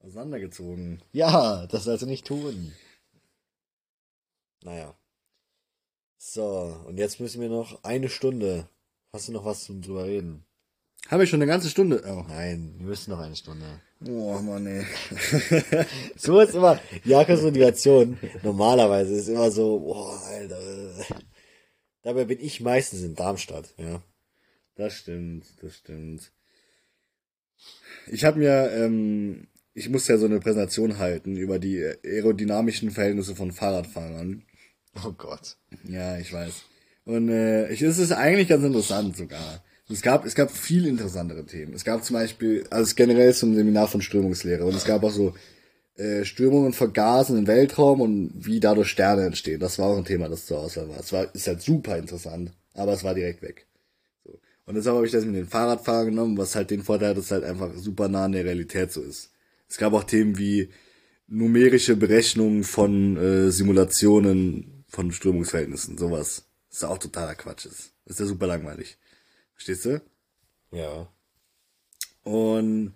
auseinandergezogen. Ja, das sollst du nicht tun. Naja. So, und jetzt müssen wir noch eine Stunde. Hast du noch was zum drüber reden? Habe ich schon eine ganze Stunde? Oh. Nein, wir müssen noch eine Stunde. Boah, Mann, ey. so ist immer, Jakobs Motivation normalerweise ist immer so, boah, Alter. Dabei bin ich meistens in Darmstadt, ja. Das stimmt, das stimmt. Ich habe mir, ähm, ich muss ja so eine Präsentation halten über die aerodynamischen Verhältnisse von Fahrradfahrern. Oh Gott. Ja, ich weiß. Und äh, ich, es ist eigentlich ganz interessant sogar. Es gab, es gab viel interessantere Themen. Es gab zum Beispiel, also generell zum Seminar von Strömungslehre und es gab auch so äh, Strömungen von Gasen im Weltraum und wie dadurch Sterne entstehen. Das war auch ein Thema, das zur Auswahl war. Es war, ist halt super interessant, aber es war direkt weg. So. Und deshalb habe ich das mit den Fahrradfahrern genommen, was halt den Vorteil hat, dass es halt einfach super nah an der Realität so ist. Es gab auch Themen wie numerische Berechnungen von äh, Simulationen von Strömungsverhältnissen, sowas. Das ist auch totaler Quatsch ist. Das ist ja super langweilig. Verstehst du? Ja. Und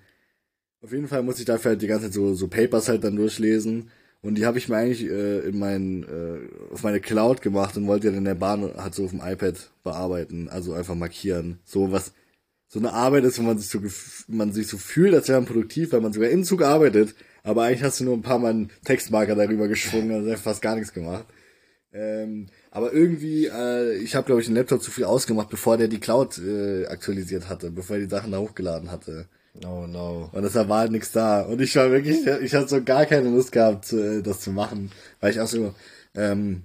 auf jeden Fall muss ich dafür halt die ganze Zeit so, so Papers halt dann durchlesen. Und die habe ich mir eigentlich äh, in mein, äh, auf meine Cloud gemacht und wollte ja in der Bahn halt so auf dem iPad bearbeiten, also einfach markieren. So was, so eine Arbeit ist, wo man sich so, man sich so fühlt, als wäre man produktiv, weil man sogar im Zug arbeitet, aber eigentlich hast du nur ein paar Mal einen Textmarker darüber geschwungen, also fast gar nichts gemacht. Ähm, aber irgendwie, äh, ich habe glaube ich den Laptop zu viel ausgemacht, bevor der die Cloud äh, aktualisiert hatte, bevor er die Sachen da hochgeladen hatte. No, no. Und deshalb war halt nichts da. Und ich war wirklich, ich hatte so gar keine Lust gehabt, äh, das zu machen, weil ich auch so ähm,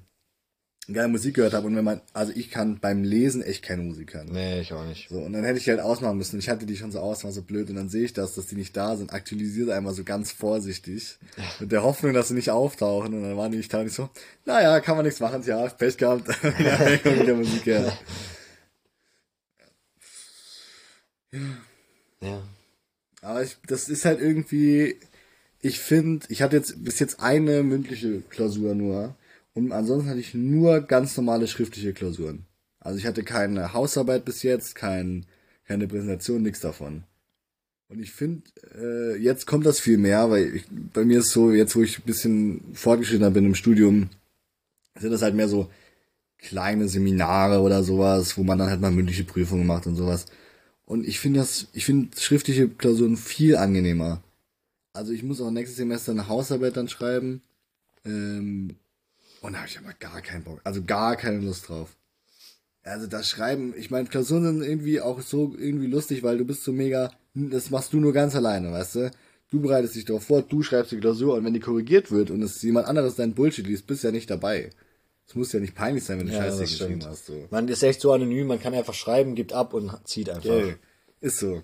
geile Musik gehört habe und wenn man, also ich kann beim Lesen echt keine Musik hören. Nee, ich auch nicht. So, und dann hätte ich die halt ausmachen müssen. Ich hatte die schon so aus, war so blöd und dann sehe ich das, dass die nicht da sind, aktualisiere einmal so ganz vorsichtig. Mit der Hoffnung, dass sie nicht auftauchen und dann waren die nicht da und ich so, naja, kann man nichts machen, ja, Pech gehabt. ja, wieder Musik, ja. Ja. Aber ich, das ist halt irgendwie, ich finde, ich hatte jetzt bis jetzt eine mündliche Klausur nur und ansonsten hatte ich nur ganz normale schriftliche Klausuren. Also ich hatte keine Hausarbeit bis jetzt, kein, keine Präsentation, nichts davon. Und ich finde, äh, jetzt kommt das viel mehr, weil ich, bei mir ist so, jetzt wo ich ein bisschen fortgeschrittener bin im Studium, sind das halt mehr so kleine Seminare oder sowas, wo man dann halt mal mündliche Prüfungen macht und sowas. Und ich finde das, ich finde schriftliche Klausuren viel angenehmer. Also ich muss auch nächstes Semester eine Hausarbeit dann schreiben. Ähm, und da habe ich aber gar keinen Bock, also gar keine Lust drauf. Also das Schreiben, ich meine, Klausuren sind irgendwie auch so irgendwie lustig, weil du bist so mega, das machst du nur ganz alleine, weißt du? Du bereitest dich darauf vor, du schreibst die Klausur und wenn die korrigiert wird und es jemand anderes dein Bullshit liest, bist du ja nicht dabei. Es muss ja nicht peinlich sein, wenn du ja, Scheiße geschrieben stimmt. hast. So. Man ist echt so anonym, man kann einfach schreiben, gibt ab und zieht einfach. Yeah. Ist so.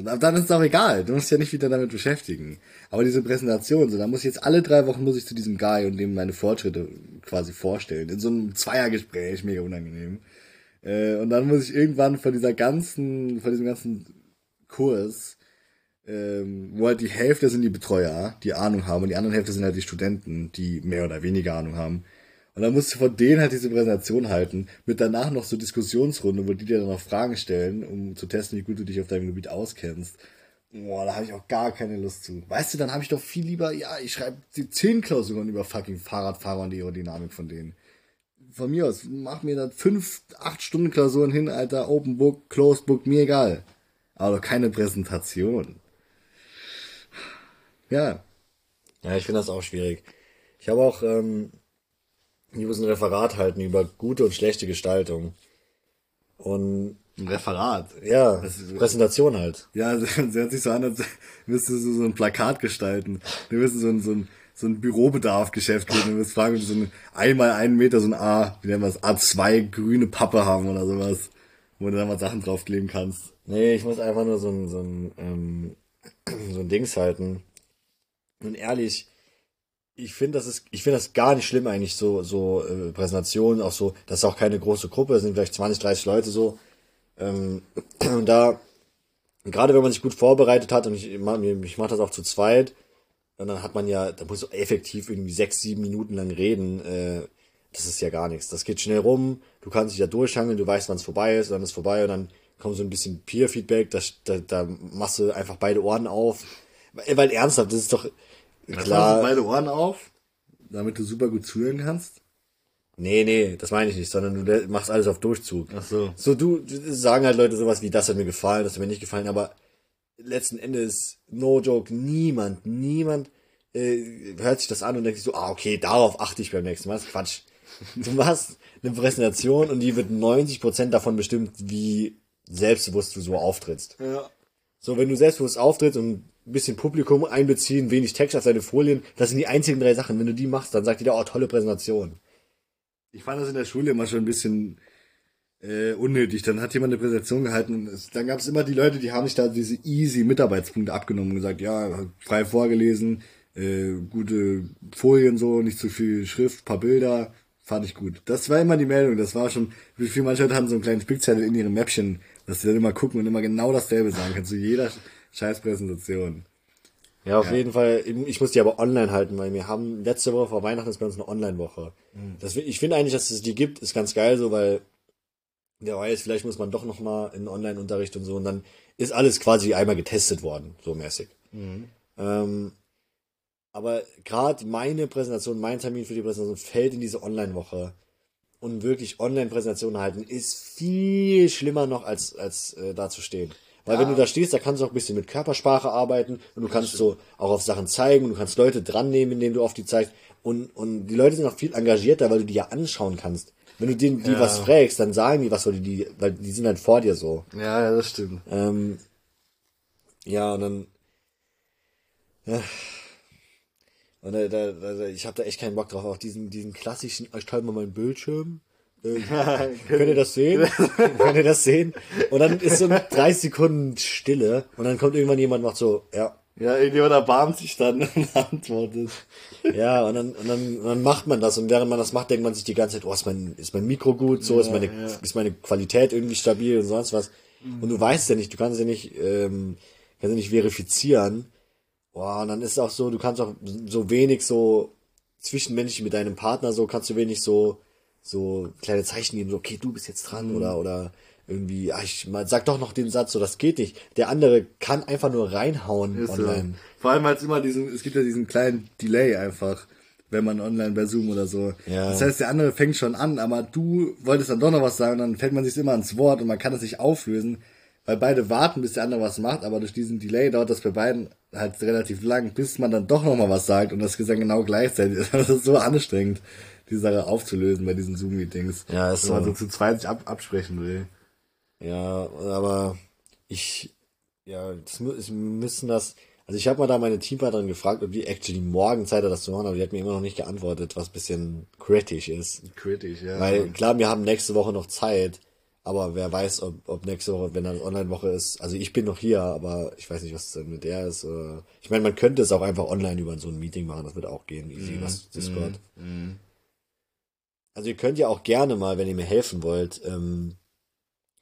Dann ist es auch egal. Du musst ja nicht wieder damit beschäftigen. Aber diese Präsentation, so, da muss ich jetzt alle drei Wochen muss ich zu diesem Guy und dem meine Fortschritte quasi vorstellen. In so einem Zweiergespräch, mega unangenehm. Äh, und dann muss ich irgendwann von dieser ganzen, von diesem ganzen Kurs, ähm, wo halt die Hälfte sind die Betreuer, die Ahnung haben, und die andere Hälfte sind halt die Studenten, die mehr oder weniger Ahnung haben. Und dann musst du von denen halt diese Präsentation halten, mit danach noch so Diskussionsrunde, wo die dir dann noch Fragen stellen, um zu testen, wie gut du dich auf deinem Gebiet auskennst. Boah, da habe ich auch gar keine Lust zu. Weißt du, dann habe ich doch viel lieber, ja, ich schreibe die zehn Klausuren über fucking Fahrradfahrer und die Aerodynamik von denen. Von mir aus, mach mir da fünf, acht Stunden Klausuren hin, Alter, Open Book, Closed Book, mir egal. Aber doch keine Präsentation. Ja. Ja, ich finde das auch schwierig. Ich habe auch ähm, die müssen ein Referat halten über gute und schlechte Gestaltung. Und ein Referat. Ja, Präsentation halt. Ja, sie hört sich so an, als müsstest du so ein Plakat gestalten. Du müsstest so ein, so ein, so ein Bürobedarfgeschäft gehen. Du wirst fragen, ob so ein einmal einen Meter so ein A, wie nennen wir das, A2 grüne Pappe haben oder sowas. Wo du dann mal Sachen draufkleben kannst. Nee, ich muss einfach nur so ein, so ein, ähm, so ein Dings halten. Und ehrlich, ich finde das ist, ich finde das gar nicht schlimm eigentlich so so äh, Präsentationen auch so, das ist auch keine große Gruppe, das sind vielleicht 20, 30 Leute so. Ähm, und da, gerade wenn man sich gut vorbereitet hat, und ich, ich mache das auch zu zweit, und dann hat man ja, da muss effektiv irgendwie sechs, sieben Minuten lang reden. Äh, das ist ja gar nichts. Das geht schnell rum, du kannst dich da durchhangeln, du weißt, wann es vorbei ist, dann ist vorbei und dann kommt so ein bisschen Peer-Feedback, da, da, da machst du einfach beide Ohren auf. Weil, weil ernsthaft, das ist doch klar. du beide Ohren auf, damit du super gut zuhören kannst. Nee, nee, das meine ich nicht, sondern du machst alles auf Durchzug. Ach so. So, du, du sagen halt Leute sowas wie, das hat mir gefallen, das hat mir nicht gefallen, aber letzten Endes, no joke, niemand, niemand äh, hört sich das an und denkt sich so, ah, okay, darauf achte ich beim nächsten Mal. Das ist Quatsch. Du machst eine Präsentation und die wird 90% davon bestimmt, wie selbstbewusst du so auftrittst. Ja. So, wenn du selbstbewusst auftrittst und ein bisschen Publikum einbeziehen, wenig Text auf deine Folien, das sind die einzigen drei Sachen. Wenn du die machst, dann sagt jeder, oh, tolle Präsentation. Ich fand das in der Schule immer schon ein bisschen äh, unnötig. Dann hat jemand eine Präsentation gehalten und es, dann gab es immer die Leute, die haben sich da diese easy Mitarbeitspunkte abgenommen und gesagt, ja, frei vorgelesen, äh, gute Folien so, nicht zu viel Schrift, paar Bilder, fand ich gut. Das war immer die Meldung, das war schon, wie viele manche Leute haben so einen kleinen Spickzettel in ihrem Mäppchen, dass sie dann immer gucken und immer genau dasselbe sagen können zu jeder Scheißpräsentation. Ja, auf jeden Fall. Ich muss die aber online halten, weil wir haben letzte Woche vor Weihnachten ist bei uns eine Online-Woche. Das, ich finde eigentlich, dass es die gibt, ist ganz geil so, weil wer weiß, vielleicht muss man doch noch mal in Online-Unterricht und so und dann ist alles quasi einmal getestet worden, so mäßig. Ähm, aber gerade meine Präsentation, mein Termin für die Präsentation fällt in diese Online-Woche. Und wirklich Online-Präsentationen halten ist viel schlimmer noch als, als äh, da zu stehen. Weil wenn du da stehst, da kannst du auch ein bisschen mit Körpersprache arbeiten und du kannst so auch auf Sachen zeigen, du kannst Leute dran nehmen, indem du auf die zeigst. Und, und die Leute sind auch viel engagierter, weil du die ja anschauen kannst. Wenn du denen, die Ja. was fragst, dann sagen die was, weil die, die, weil die sind halt vor dir so. Ja, ja, das stimmt. Ähm, ja, und dann. Ja. Und da, da, da, ich habe da echt keinen Bock drauf, auf diesen, diesen klassischen, ich teile mal meinen Bildschirm. Könnt ihr das sehen? könnt ihr das sehen? Und dann ist so 30 Sekunden Stille und dann kommt irgendwann jemand und macht so, ja, Ja, irgendjemand erbarmt sich dann und antwortet. ja, und dann, und dann, und dann macht man das und während man das macht, denkt man sich die ganze Zeit, oh, ist mein, ist mein Mikro gut, so, ist meine, ja. ist meine Qualität irgendwie stabil und sonst was. Und du weißt ja nicht, du kannst ja nicht, ähm, kannst ja nicht verifizieren. Boah, und dann ist es auch so, du kannst auch so wenig so zwischenmenschlich mit deinem Partner so, kannst du wenig so, so kleine Zeichen geben, so, okay, du bist jetzt dran oder, oder irgendwie, ach, ich mal, sag doch noch den Satz, so, das geht nicht. Der andere kann einfach nur reinhauen Ist so. online. Vor allem als immer diesen, es gibt ja diesen kleinen Delay einfach, wenn man online bei Zoom oder so. Ja. Das heißt, der andere fängt schon an, aber du wolltest dann doch noch was sagen, dann fällt man sich immer ans Wort und man kann das nicht auflösen, weil beide warten, bis der andere was macht, aber durch diesen Delay dauert das bei beiden halt relativ lang, bis man dann doch noch mal was sagt und das ist dann genau gleichzeitig. Das ist so anstrengend, die Sache aufzulösen bei diesen Zoom-Meetings. Ja, ist Wenn man so. so zu zweit sich ab absprechen will. Ja, aber ich, ja, das es müssen das, also ich habe mal da meine Teampartnerin gefragt, ob die actually morgen Zeit hat, das zu machen, aber die hat mir immer noch nicht geantwortet, was ein bisschen kritisch ist. Kritisch, ja. Weil klar, wir haben nächste Woche noch Zeit, aber wer weiß, ob, ob nächste Woche, wenn dann Online-Woche ist, also ich bin noch hier, aber ich weiß nicht, was mit der ist. Ich meine, man könnte es auch einfach online über so ein Meeting machen, das wird auch gehen, easy, was Discord. Also ihr könnt ja auch gerne mal, wenn ihr mir helfen wollt, ähm,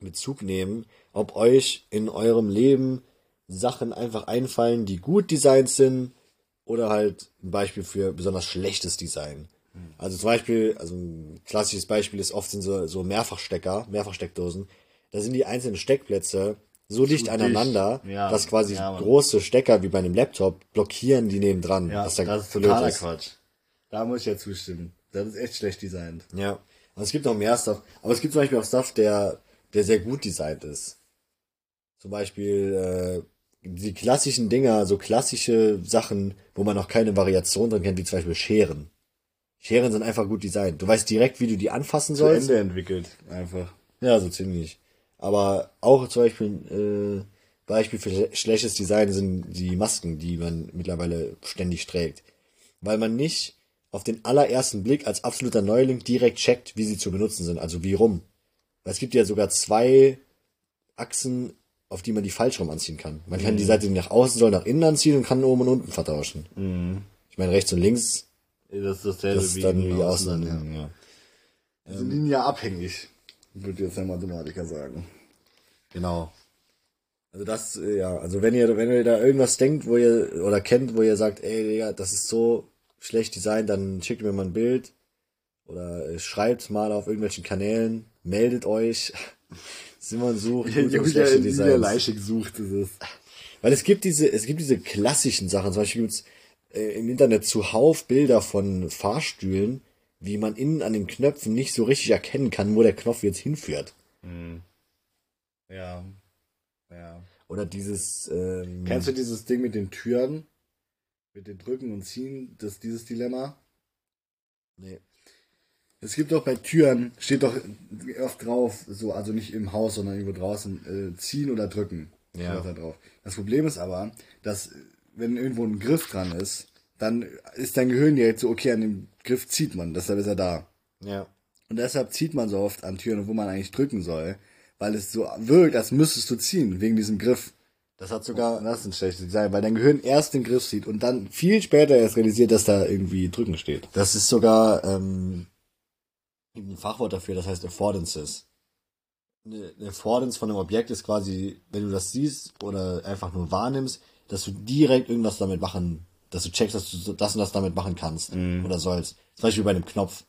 Bezug nehmen, ob euch in eurem Leben Sachen einfach einfallen, die gut designt sind oder halt ein Beispiel für besonders schlechtes Design. Also zum Beispiel, also ein klassisches Beispiel ist oft sind so, so Mehrfachstecker, Mehrfachsteckdosen. Da sind die einzelnen Steckplätze so dicht aneinander, ja, dass quasi ja, große Stecker wie bei einem Laptop blockieren die nebendran. Ja, das, ist totaler ist. Quatsch. Da muss ich ja zustimmen. Das ist echt schlecht designt. Ja. Und es gibt noch mehr Stuff. Aber es gibt zum Beispiel auch Stuff, der, der sehr gut designt ist. Zum Beispiel äh, die klassischen Dinger, so klassische Sachen, wo man noch keine Variation drin kennt, wie zum Beispiel Scheren. Scheren sind einfach gut designt. Du weißt direkt, wie du die anfassen Zu sollst. Ende entwickelt, einfach. Ja, so ziemlich. Aber auch zum Beispiel, äh, Beispiel für schle- schlechtes Design sind die Masken, die man mittlerweile ständig trägt. Weil man nicht auf den allerersten Blick als absoluter Neuling direkt checkt, wie sie zu benutzen sind, also wie rum. Weil es gibt ja sogar zwei Achsen, auf die man die falsch rum anziehen kann. Man kann die Seite, die nach außen soll, nach innen anziehen und kann oben und unten vertauschen. Ich meine, rechts und links, Das ist dasselbe das ist dann wie außen. Ja. Ja. Die sind linear abhängig, würde jetzt der Mathematiker sagen. Genau. Also das, äh, ja, also wenn ihr, wenn ihr da irgendwas denkt, wo ihr, oder kennt, wo ihr sagt, ey, Digga, das ist so schlecht designt, dann schickt mir mal ein Bild. Oder äh, schreibt mal auf irgendwelchen Kanälen, meldet euch. Simon sucht gute und schlechte Designs. Leischig sucht ist es. Weil es gibt diese, es gibt diese klassischen Sachen. Zum Beispiel gibt's äh, im Internet zuhauf Bilder von Fahrstühlen, wie man innen an den Knöpfen nicht so richtig erkennen kann, wo der Knopf jetzt hinführt. Hm. Ja. Ja. Oder dieses. Ähm, Kennst du dieses Ding mit den Türen? Mit den Drücken und Ziehen? Das, dieses Dilemma? Nee. Es gibt doch bei Türen, steht doch oft drauf, so, also nicht im Haus, sondern irgendwo draußen, äh, ziehen oder drücken. Ja. Da drauf. Das Problem ist aber, dass wenn irgendwo ein Griff dran ist, dann ist dein Gehirn direkt so, okay, an dem Griff zieht man, deshalb ist er da. Ja. Und deshalb zieht man so oft an Türen, wo man eigentlich drücken soll, weil es so wirkt, als müsstest du ziehen, wegen diesem Griff. Das hat sogar. Das ist ein schlechtes Design, weil dein Gehirn erst den Griff sieht und dann viel später erst realisiert, dass da irgendwie drücken steht. Das ist sogar ähm, ein Fachwort dafür, das heißt Affordances. Eine Affordance von einem Objekt ist quasi, wenn du das siehst oder einfach nur wahrnimmst, dass du direkt irgendwas damit machen, dass du checkst, dass du das und das damit machen kannst oder sollst. Zum Beispiel bei einem Knopf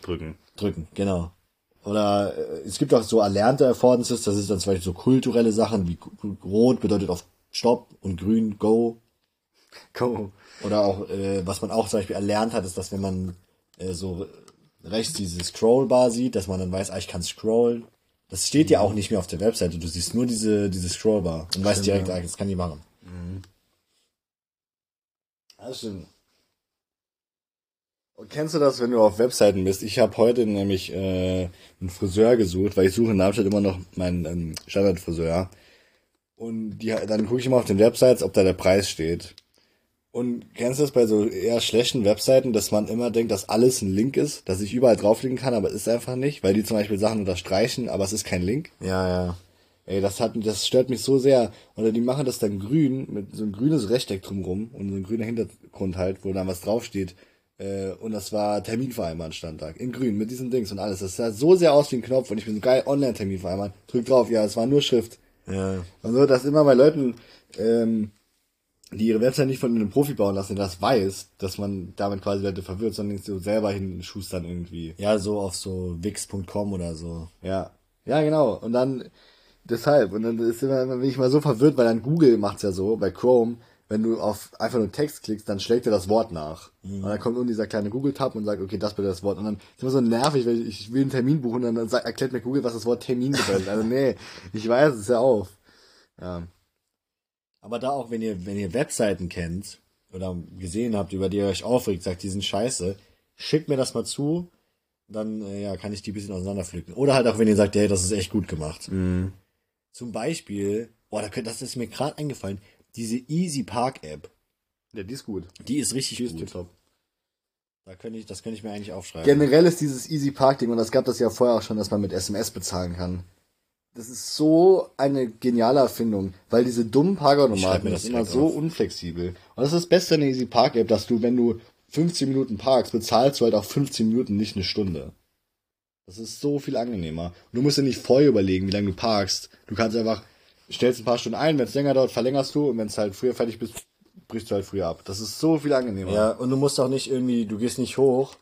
Drücken. drücken, genau. Oder äh, es gibt auch so erlernte Affordances, das ist dann zum Beispiel so kulturelle Sachen, wie rot bedeutet auf Stopp und grün Go. Go. Oder auch, äh, was man auch zum Beispiel erlernt hat, ist, dass wenn man äh, so rechts diese Scrollbar sieht, dass man dann weiß, ah, ich kann scrollen. Das steht ja auch nicht mehr auf der Webseite. Du siehst nur diese, diese Scrollbar und weißt direkt, ah, das kann die machen. Das stimmt. Kennst du das, wenn du auf Webseiten bist? Ich habe heute nämlich äh, einen Friseur gesucht, weil ich suche in Darmstadt immer noch meinen ähm, Standardfriseur. Und die, dann gucke ich immer auf den Websites, ob da der Preis steht. Und kennst du das bei so eher schlechten Webseiten, dass man immer denkt, dass alles ein Link ist, dass ich überall draufklicken kann, aber es ist einfach nicht, weil die zum Beispiel Sachen unterstreichen, aber es ist kein Link. Ja, ja. Ey, das hat, das stört mich so sehr. Oder die machen das dann grün, mit so ein grünes Rechteck drumrum und so ein grüner Hintergrund halt, wo dann was draufsteht. Äh, und das war Terminvereinbaren stand da. In grün, mit diesen Dings und alles. Das sah so sehr aus wie ein Knopf und ich bin so geil, Online-Termin vereinbaren. Drück drauf, ja, es war nur Schrift. Ja. Und so, dass immer bei Leuten, ähm, die ihre Website nicht von einem Profi bauen lassen, der das weiß, dass man damit quasi Leute verwirrt, sondern so selber hinschustern irgendwie. Ja, so auf so wix.com oder so. Ja. Ja, genau. Und dann deshalb. Und dann ist immer, immer bin ich mal so verwirrt, weil dann Google macht's ja so, bei Chrome, wenn du auf einfach nur Text klickst, dann schlägt er das Wort nach. Und dann kommt unten dieser kleine Google-Tab und sagt, okay, das bedeutet das Wort. Und dann ist immer so nervig, weil ich, ich will einen Termin buchen und dann sagt, erklärt mir Google, was das Wort Termin bedeutet. Also nee, ich weiß es ja auf. Ja. Aber da auch, wenn ihr, wenn ihr Webseiten kennt oder gesehen habt, über die ihr euch aufregt, sagt, die sind scheiße, schickt mir das mal zu, dann äh, ja, kann ich die ein bisschen auseinanderpflücken. Oder halt auch, wenn ihr sagt, hey, das ist echt gut gemacht. Zum Beispiel, boah, da könnt, das ist mir gerade eingefallen, diese Easy Park App, Ja, die ist gut. die ist richtig Die ist gut. tipptopp. Da könnte ich, das könnte ich mir eigentlich aufschreiben. Generell ist dieses Easy Park Ding, und das gab das ja vorher auch schon, dass man mit SMS bezahlen kann. Das ist so eine geniale Erfindung, weil diese dummen Parkautomaten sind immer so auf. unflexibel. Und das ist das Beste an der Easy Park App, dass du, wenn du 15 Minuten parkst, bezahlst du halt auch 15 Minuten, nicht eine Stunde. Das ist so viel angenehmer. Und du musst dir nicht vorher überlegen, wie lange du parkst. Du kannst einfach, stellst ein paar Stunden ein, wenn es länger dauert, verlängerst du und wenn es halt früher fertig bist, brichst du halt früher ab. Das ist so viel angenehmer. Ja, und du musst auch nicht irgendwie, du gehst nicht hoch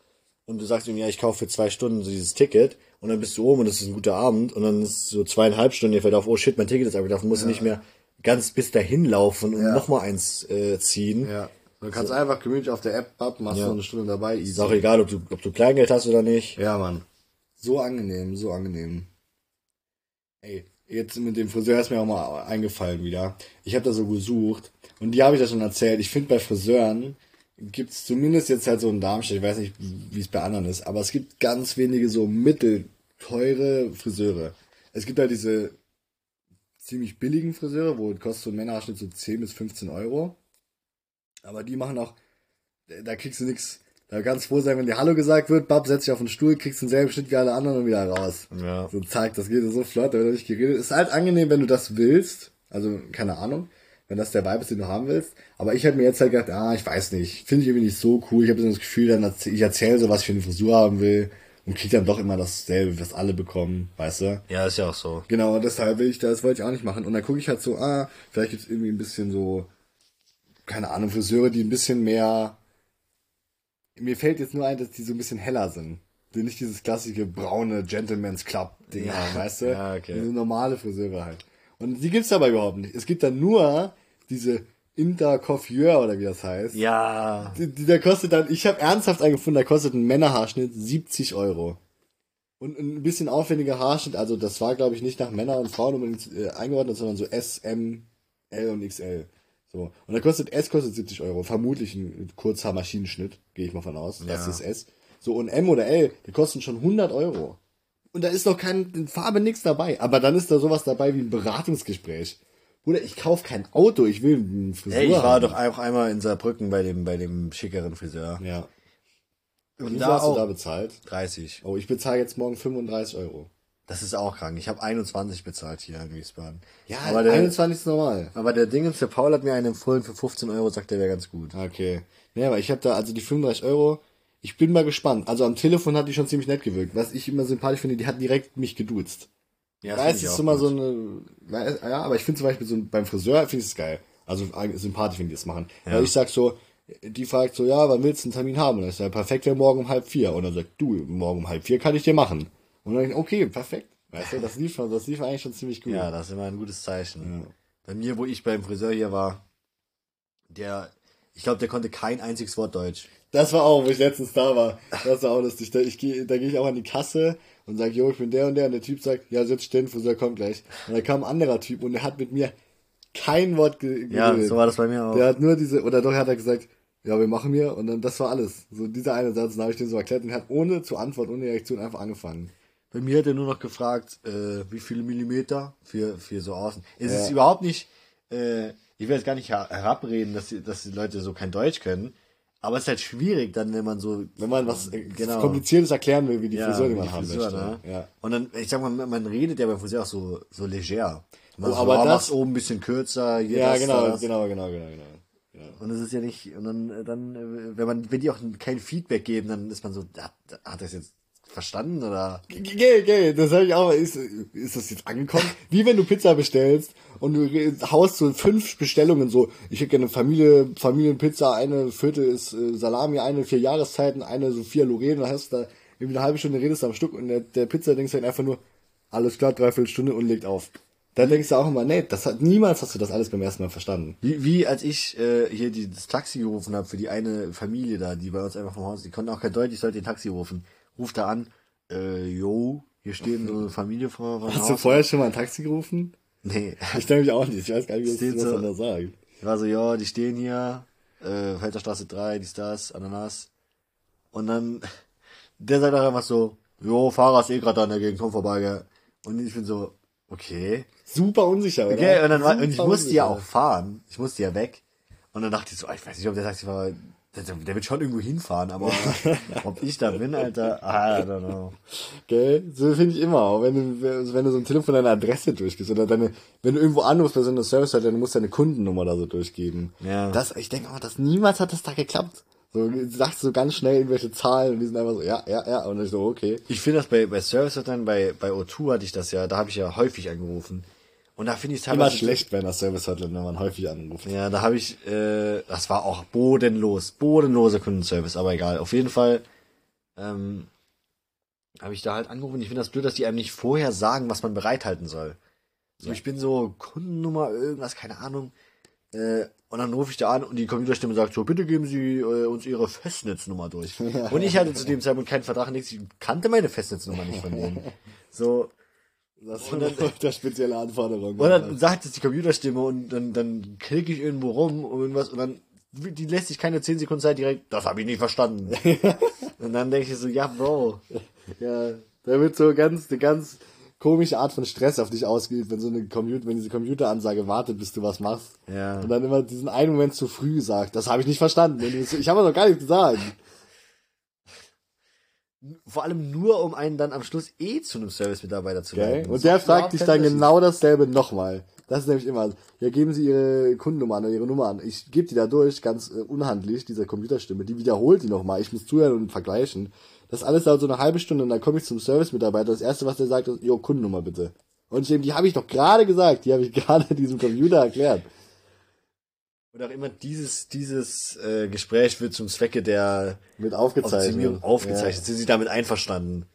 und du sagst ihm, ja, ich kaufe für zwei Stunden so dieses Ticket und dann bist du oben und es ist ein guter Abend und dann ist so zweieinhalb Stunden, dir fällt auf, oh shit, mein Ticket ist abgelaufen, musst du nicht mehr ganz bis dahin laufen und Ja. noch mal eins äh, ziehen. Ja. Du kannst einfach gemütlich auf der App ab, machst Ja. so eine Stunde dabei, easy. Ist auch egal, ob du, ob du Kleingeld hast oder nicht. Ja, Mann. So angenehm, so angenehm. Ey, jetzt mit dem Friseur ist mir auch mal eingefallen wieder. Ich habe da so gesucht und die habe ich ja schon erzählt. Ich finde bei Friseuren gibt's zumindest jetzt halt so in Darmstadt, ich weiß nicht, wie es bei anderen ist, aber es gibt ganz wenige so mittelteure Friseure. Es gibt halt diese ziemlich billigen Friseure, wo kostet so ein Männerschnitt so 10 bis 15 Euro. Aber die machen auch, da kriegst du nix. Da kannst froh sein, wenn dir Hallo gesagt wird, Bab, setz dich auf den Stuhl, kriegst denselben Schnitt wie alle anderen und wieder raus. Ja. So, zack, das geht so flott, da wird nicht geredet. Ist halt angenehm, wenn du das willst. Also, keine Ahnung, wenn das der Vibe ist, den du haben willst. Aber ich hätte mir jetzt halt gedacht, ah, ich weiß nicht, finde ich irgendwie nicht so cool. Ich habe so das Gefühl, dann erzähl, ich erzähle so, was ich für eine Frisur haben will. und krieg dann doch immer dasselbe, was alle bekommen, weißt du? Ja, ist ja auch so. Genau, deshalb will ich das wollte ich auch nicht machen. Und dann gucke ich halt so, ah, vielleicht gibt's irgendwie ein bisschen so, keine Ahnung, Friseure, die ein bisschen mehr. Mir fällt jetzt nur ein, dass die so ein bisschen heller sind. Die nicht dieses klassische braune Gentleman's Club Ding Ja, haben, weißt du? ja, okay. Diese normale Friseure halt. Und die gibt's aber überhaupt nicht. Es gibt dann nur diese Intercoiffeur oder wie das heißt. Ja. Die, die, der kostet dann, ich habe ernsthaft angefunden, da kostet ein Männerhaarschnitt 70 Euro. Und ein bisschen aufwendiger Haarschnitt, also das war glaube ich nicht nach Männer und Frauen unbedingt äh, eingeordnet, sondern so S, M, L und XL. So. Und da kostet S kostet 70 Euro. Vermutlich ein Kurzhaarmaschinenschnitt, gehe ich mal von aus. Das Ja. ist S. So, und M oder L, die kosten schon 100 Euro. Und da ist doch kein Farbe nix dabei. Aber dann ist da sowas dabei wie ein Beratungsgespräch. Bruder, ich kauf kein Auto, ich will einen Frisur Hey, ich war haben. doch auch einmal in Saarbrücken bei dem, bei dem schickeren Friseur. Ja. Und Wie viel hast du da bezahlt? 30. Oh, ich bezahle jetzt morgen 35 Euro. Das ist auch krank. Ich habe 21 bezahlt hier in Wiesbaden. Ja, aber der, 21 ist normal. aber der Dingens, der Paul hat mir einen empfohlen für 15 Euro, sagt der wäre ganz gut. Okay. Nee, aber ich habe da, also die 35 Euro, ich bin mal gespannt. Also am Telefon hat die schon ziemlich nett gewirkt. Was ich immer sympathisch finde, die hat direkt mich geduzt. Ja, Weißt du, ist immer so eine, ja, aber ich finde zum Beispiel so beim Friseur finde ich es geil. Also eigentlich sympathisch, wenn die das machen. Weil ich sag so, die fragt so, ja, wann willst du einen Termin haben? Und dann ist ja perfekt, ja, morgen um halb vier. Und dann sagt, du, morgen um halb vier kann ich dir machen. Und dann okay, perfekt. Weißt du, das lief schon, das lief eigentlich schon ziemlich gut. Ja, das ist immer ein gutes Zeichen. Ja. Bei mir, wo ich beim Friseur hier war, der, ich glaube, der konnte kein einziges Wort Deutsch. Das war auch, wo ich letztens da war. Das war auch lustig. Da, ich geh, da gehe ich auch an die Kasse und sage, jo, ich bin der und der. Und der Typ sagt, ja, sitz still, Friseur kommt gleich. Und da kam ein anderer Typ und der hat mit mir kein Wort ge Ja, geredet. so war das bei mir auch. Der hat nur diese, oder doch hat er gesagt, ja, wir machen hier. Und dann, das war alles. So dieser eine Satz, dann habe ich den so erklärt und er hat ohne zu antworten, ohne Reaktion einfach angefangen. Bei mir hat er nur noch gefragt, äh, wie viele Millimeter für, für so außen. Es Ja. ist überhaupt nicht, äh, ich will jetzt gar nicht her herabreden, dass die, dass die Leute so kein Deutsch können, aber es ist halt schwierig dann, wenn man so, Wenn man was äh, Genau. Kompliziertes erklären will, wie die ja, Friseur, die man die haben Friseur, möchte. ne? Ja. Und dann, ich sag mal, man redet ja beim Friseur auch so, so leger. Man Oh, so, aber ah, das- oben ein bisschen kürzer, hier Ja, das, genau, das. genau, genau, genau, genau. Und es ist ja nicht, und dann, äh, dann, äh, wenn man, wenn die auch kein Feedback geben, dann ist man so, hat, hat das jetzt verstanden oder? Geh, geh, das habe ich auch. Ist, ist das jetzt angekommen? Wie wenn du Pizza bestellst und du haust so fünf Bestellungen so. Ich hätte gerne Familie, Familienpizza, eine Viertel ist äh, Salami, eine vier Jahreszeiten, eine so vier Lorraine. Dann hast du da irgendwie eine halbe Stunde redest du am Stück und der, der Pizza denkst halt einfach nur, alles klar, dreiviertel Stunde und legt auf. Dann denkst du auch immer, nee, das hat niemals hast du das alles beim ersten Mal verstanden. Wie, wie als ich äh, hier die, das Taxi gerufen habe für die eine Familie da, die bei uns einfach vom Haus, die konnten auch kein Deutsch, ich sollte den Taxi rufen. Ruft da an, äh, yo, hier steht so eine Familie vor Hast du Haus. vorher schon mal ein Taxi gerufen? Nee. Ich denke mich auch nicht. Ich weiß gar nicht, wie das, was so. man da sagt. Ich war so, ja, die stehen hier, äh, Felderstraße 3, dies, das, Ananas. Und dann, der sagt auch einfach so, jo, Fahrer ist eh gerade an der Gegend, komm vorbei, gell. Und ich bin so, okay. Super unsicher, oder? Okay, und, dann war, und ich musste ja unsicher. auch fahren. Ich musste ja weg. Und dann dachte ich so, ah, ich weiß nicht, ob der Taxifahrer, der, der wird schon irgendwo hinfahren, aber ob ich da bin, Alter, I don't know. Gell? So finde ich immer. Auch wenn du, wenn du so ein Telefon deine Adresse durchgibst oder deine, wenn du irgendwo anrufst bei so einer Service, dann musst du deine Kundennummer da so durchgeben. Ja. Das, ich denke auch, das niemals hat das da geklappt. So, du sagst so ganz schnell irgendwelche Zahlen und die sind einfach so, ja, ja, ja, und ich so, okay. Ich finde das bei, bei Service dann bei, bei O2 hatte ich das ja, da habe ich ja häufig angerufen. Und da finde ich es Immer teilweise schlecht bei einer Service Hotline, wenn man häufig anruft. Ja, da habe ich, äh, das war auch bodenlos, bodenloser Kundenservice, aber egal. Auf jeden Fall ähm, habe ich da halt angerufen. Ich finde das blöd, dass die einem nicht vorher sagen, was man bereithalten soll. So, ich bin so Kundennummer, irgendwas, keine Ahnung. Äh, und dann rufe ich da an und die Computerstimme sagt so, bitte geben Sie äh, uns Ihre Festnetznummer durch. Und ich hatte zu dem Zeitpunkt keinen Vertrag, nichts. Ich kannte meine Festnetznummer nicht von denen. So, Das und dann, der spezielle Anforderung. und dann sagt es die Computerstimme und dann, dann klicke ich irgendwo rum und irgendwas und dann die lässt sich keine 10 Sekunden Zeit direkt, das habe ich nicht verstanden. und dann denke ich so, ja, Bro. ja, da wird so ganz, eine ganz komische Art von Stress auf dich ausgeübt, wenn so eine Computer, wenn diese Computeransage wartet, bis du was machst. Ja. Und dann immer diesen einen Moment zu früh sagt, das habe ich nicht verstanden. So, Ich habe doch gar nichts gesagt. Vor allem nur, um einen dann am Schluss eh zu einem Service-Mitarbeiter zu leiten. Und der fragt dich dann genau dasselbe nochmal. Das ist nämlich immer, ja, geben Sie Ihre Kundennummer an oder Ihre Nummer an. Ich gebe die da durch, ganz äh, unhandlich, dieser Computerstimme. Die wiederholt die nochmal. Ich muss zuhören und vergleichen. Das alles dauert so eine halbe Stunde und dann komme ich zum Service-Mitarbeiter. Das erste, was der sagt, ist, jo, Kundennummer bitte. Und ich, die habe ich doch gerade gesagt. Die habe ich gerade diesem Computer erklärt. Und auch immer dieses, dieses äh, Gespräch wird zum Zwecke der Mit aufgezeichnet. Aufgezeichnet. Sind sie damit einverstanden?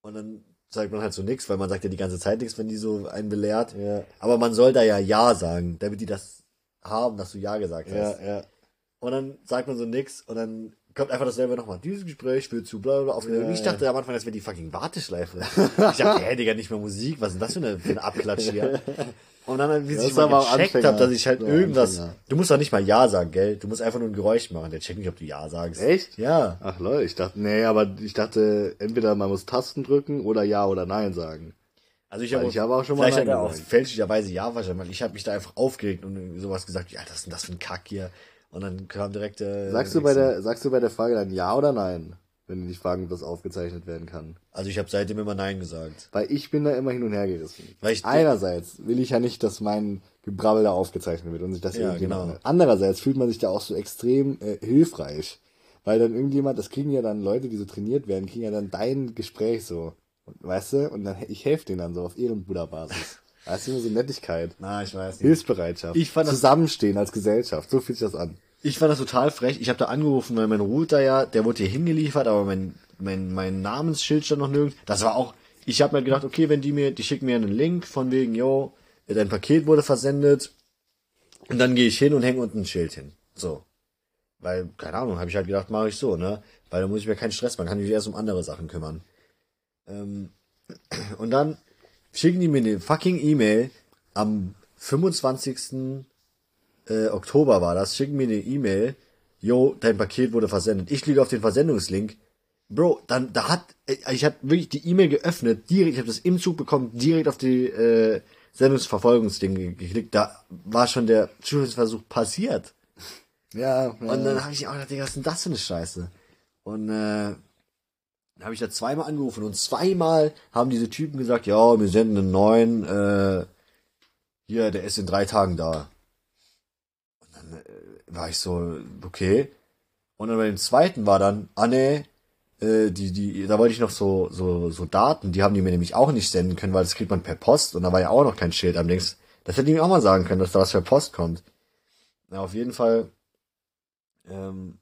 Und dann sagt man halt so nichts, weil man sagt ja die ganze Zeit nichts, wenn die so einen belehrt. Ja, Aber man soll da ja Ja sagen, damit die das haben, dass du Ja gesagt ja, hast. ja. ja. Und dann sagt man so nix und dann kommt einfach dasselbe nochmal. Dieses Gespräch wird zu bla bla aufgenommen. Ja, ich dachte am Anfang, das wäre die fucking Warteschleife. ich dachte, hä, Digga, nicht mehr Musik, was ist denn das für eine, für eine Abklatsch hier? Und dann, wie Das ich mal auch gecheckt Anfänger. habe, dass ich halt Ja, irgendwas, Anfänger. du musst doch nicht mal Ja sagen, gell? Du musst einfach nur ein Geräusch machen. Der checkt nicht, ob du Ja sagst. Echt? Ja. Ach Leute, ich dachte, nee, aber ich dachte, entweder man muss Tasten drücken oder Ja oder Nein sagen. Also ich habe ich habe auch schon mal vielleicht auch fälschlicherweise Ja wahrscheinlich, ich habe mich da einfach aufgeregt und sowas gesagt, ja, das ist denn das für ein Kack hier? Und dann kam direkt äh, Sagst du bei der, sagst du bei der Frage dann Ja oder Nein? Wenn die dich fragen, ob das aufgezeichnet werden kann. Also ich habe seitdem immer Nein gesagt. Weil ich bin da immer hin und her gerissen. Weil ich- Einerseits will ich ja nicht, dass mein Gebrabbel da aufgezeichnet wird und sich das Ja, genau. Andererseits fühlt man sich da auch so extrem äh, hilfreich. Weil dann irgendjemand, das kriegen ja dann Leute, die so trainiert werden, kriegen ja dann dein Gespräch so. Und, weißt du? Und dann, ich helfe denen dann so auf Ehrenbruderbasis. Weißt du, so Nettigkeit. Na, ich weiß nicht. Hilfsbereitschaft. Ich fand das- Zusammenstehen als Gesellschaft. So fühlt sich das an. Ich fand das total frech. Ich habe da angerufen, weil mein Router ja, der wurde hier hingeliefert, aber mein, mein, mein Namensschild stand noch nirgends. Das war auch, ich habe mir gedacht, okay, wenn die mir, die schicken mir einen Link von wegen, yo, dein Paket wurde versendet. Und dann gehe ich hin und hänge unten ein Schild hin. So. Weil, keine Ahnung, habe ich halt gedacht, mache ich so, ne? Weil da muss ich mir keinen Stress machen, kann ich mich erst um andere Sachen kümmern. Ähm, und dann schicken die mir eine fucking E-Mail am 25 äh, Oktober war das, schicken mir eine E-Mail, yo, dein Paket wurde versendet. Ich klicke auf den Versendungslink. Bro, dann, da hat, äh, ich habe wirklich die E-Mail geöffnet, direkt, ich habe das im Zug bekommen, direkt auf die äh, Sendungsverfolgungsding ge- geklickt. Da war schon der Zuschauerversuch passiert. Ja, ja. Und dann habe ich auch gedacht, Digga, was ist denn das für eine Scheiße? Und äh, dann habe ich da zweimal angerufen und zweimal haben diese Typen gesagt, ja, wir senden einen neuen, äh, hier, der ist in drei Tagen da. Und dann äh, war ich so, okay. Und dann bei dem zweiten war dann, ah äh, die, die, da wollte ich noch so, so, so Daten, die haben die mir nämlich auch nicht senden können, weil das kriegt man per Post und da war ja auch noch kein Schild am Links. Das hätte ich mir auch mal sagen können, dass da was per Post kommt. Na, auf jeden Fall, ähm,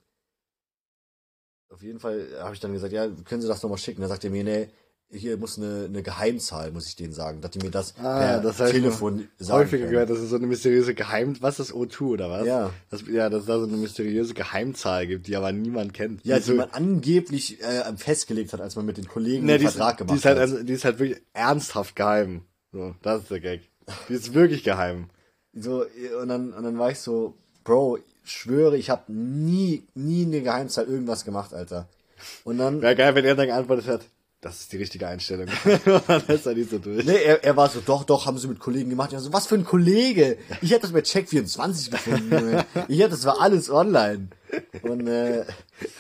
auf jeden Fall habe ich dann gesagt, ja, können Sie das nochmal schicken? Dann sagt er mir, nee, hier muss eine, eine Geheimzahl, muss ich denen sagen, dass die mir das Ah, per das heißt, Telefon sagen häufiger können. gehört, dass es so eine mysteriöse Geheim... Was ist O2 oder was? Ja. Das, ja, dass es da so eine mysteriöse Geheimzahl gibt, die aber niemand kennt. Ja, die die man angeblich äh, festgelegt hat, als man mit den Kollegen ne, den die, ist, Vertrag die, gemacht ist halt, hat. also, die ist halt wirklich ernsthaft geheim. So, das ist der Gag. Die ist wirklich geheim. So, und dann, und dann war ich so, Bro, schwöre, ich habe nie, nie eine Geheimzahl irgendwas gemacht, Alter. Und dann, Wäre geil, wenn er dann geantwortet hat, das ist die richtige Einstellung. dann ist er nicht so durch. nee, er, er war so, doch, doch, haben sie mit Kollegen gemacht. Ich war so, was für ein Kollege? Ich hätte das bei Check24 gefunden. Ich hätte, das war alles online. Und, äh,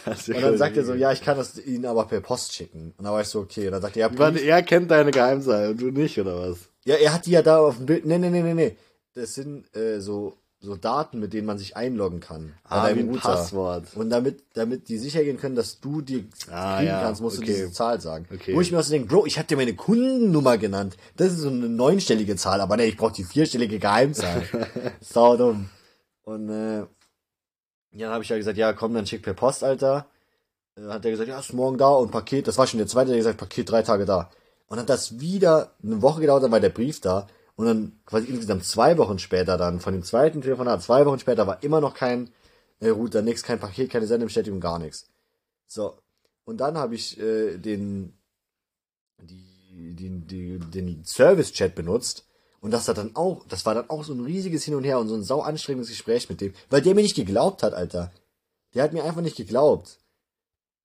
und dann sagt er so, ja, ich kann das ihnen aber per Post schicken. Und dann war ich so, okay. Und dann sagt er, ja, Warte, er kennt deine Geheimzahl und du nicht, oder was? ja, er hat die ja da auf dem Bild. Nee, nee, nee, nee, nee. Das sind äh, so, so Daten, mit denen man sich einloggen kann. bei Ah, deinem ein Router. Passwort. Und damit, damit die sicher gehen können, dass du die Ah, kriegen ja, kannst, musst okay. du diese Zahl sagen. Okay. Wo ich mir auch so denke, Bro, ich hab dir meine Kundennummer genannt. Das ist so eine neunstellige Zahl, aber nee, ich brauch die vierstellige Geheimzahl. Sau dumm. Und äh, ja, dann habe ich ja gesagt, ja, komm, dann schick per Post, Alter. Äh, hat er gesagt, ja, ist morgen da und Paket, das war schon der zweite, der gesagt, Paket drei Tage da. Und hat das wieder eine Woche gedauert, dann war der Brief da. Und dann quasi insgesamt zwei Wochen später dann, von dem zweiten Telefonat, zwei Wochen später war immer noch kein äh, Router, nix, kein Paket, keine Sendebestätigung, gar nichts. So. Und dann habe ich äh, den, die, die, die, den Service-Chat benutzt. Und das hat dann auch, das war dann auch so ein riesiges Hin und Her und so ein sau anstrengendes Gespräch mit dem, weil der mir nicht geglaubt hat, Alter. Der hat mir einfach nicht geglaubt,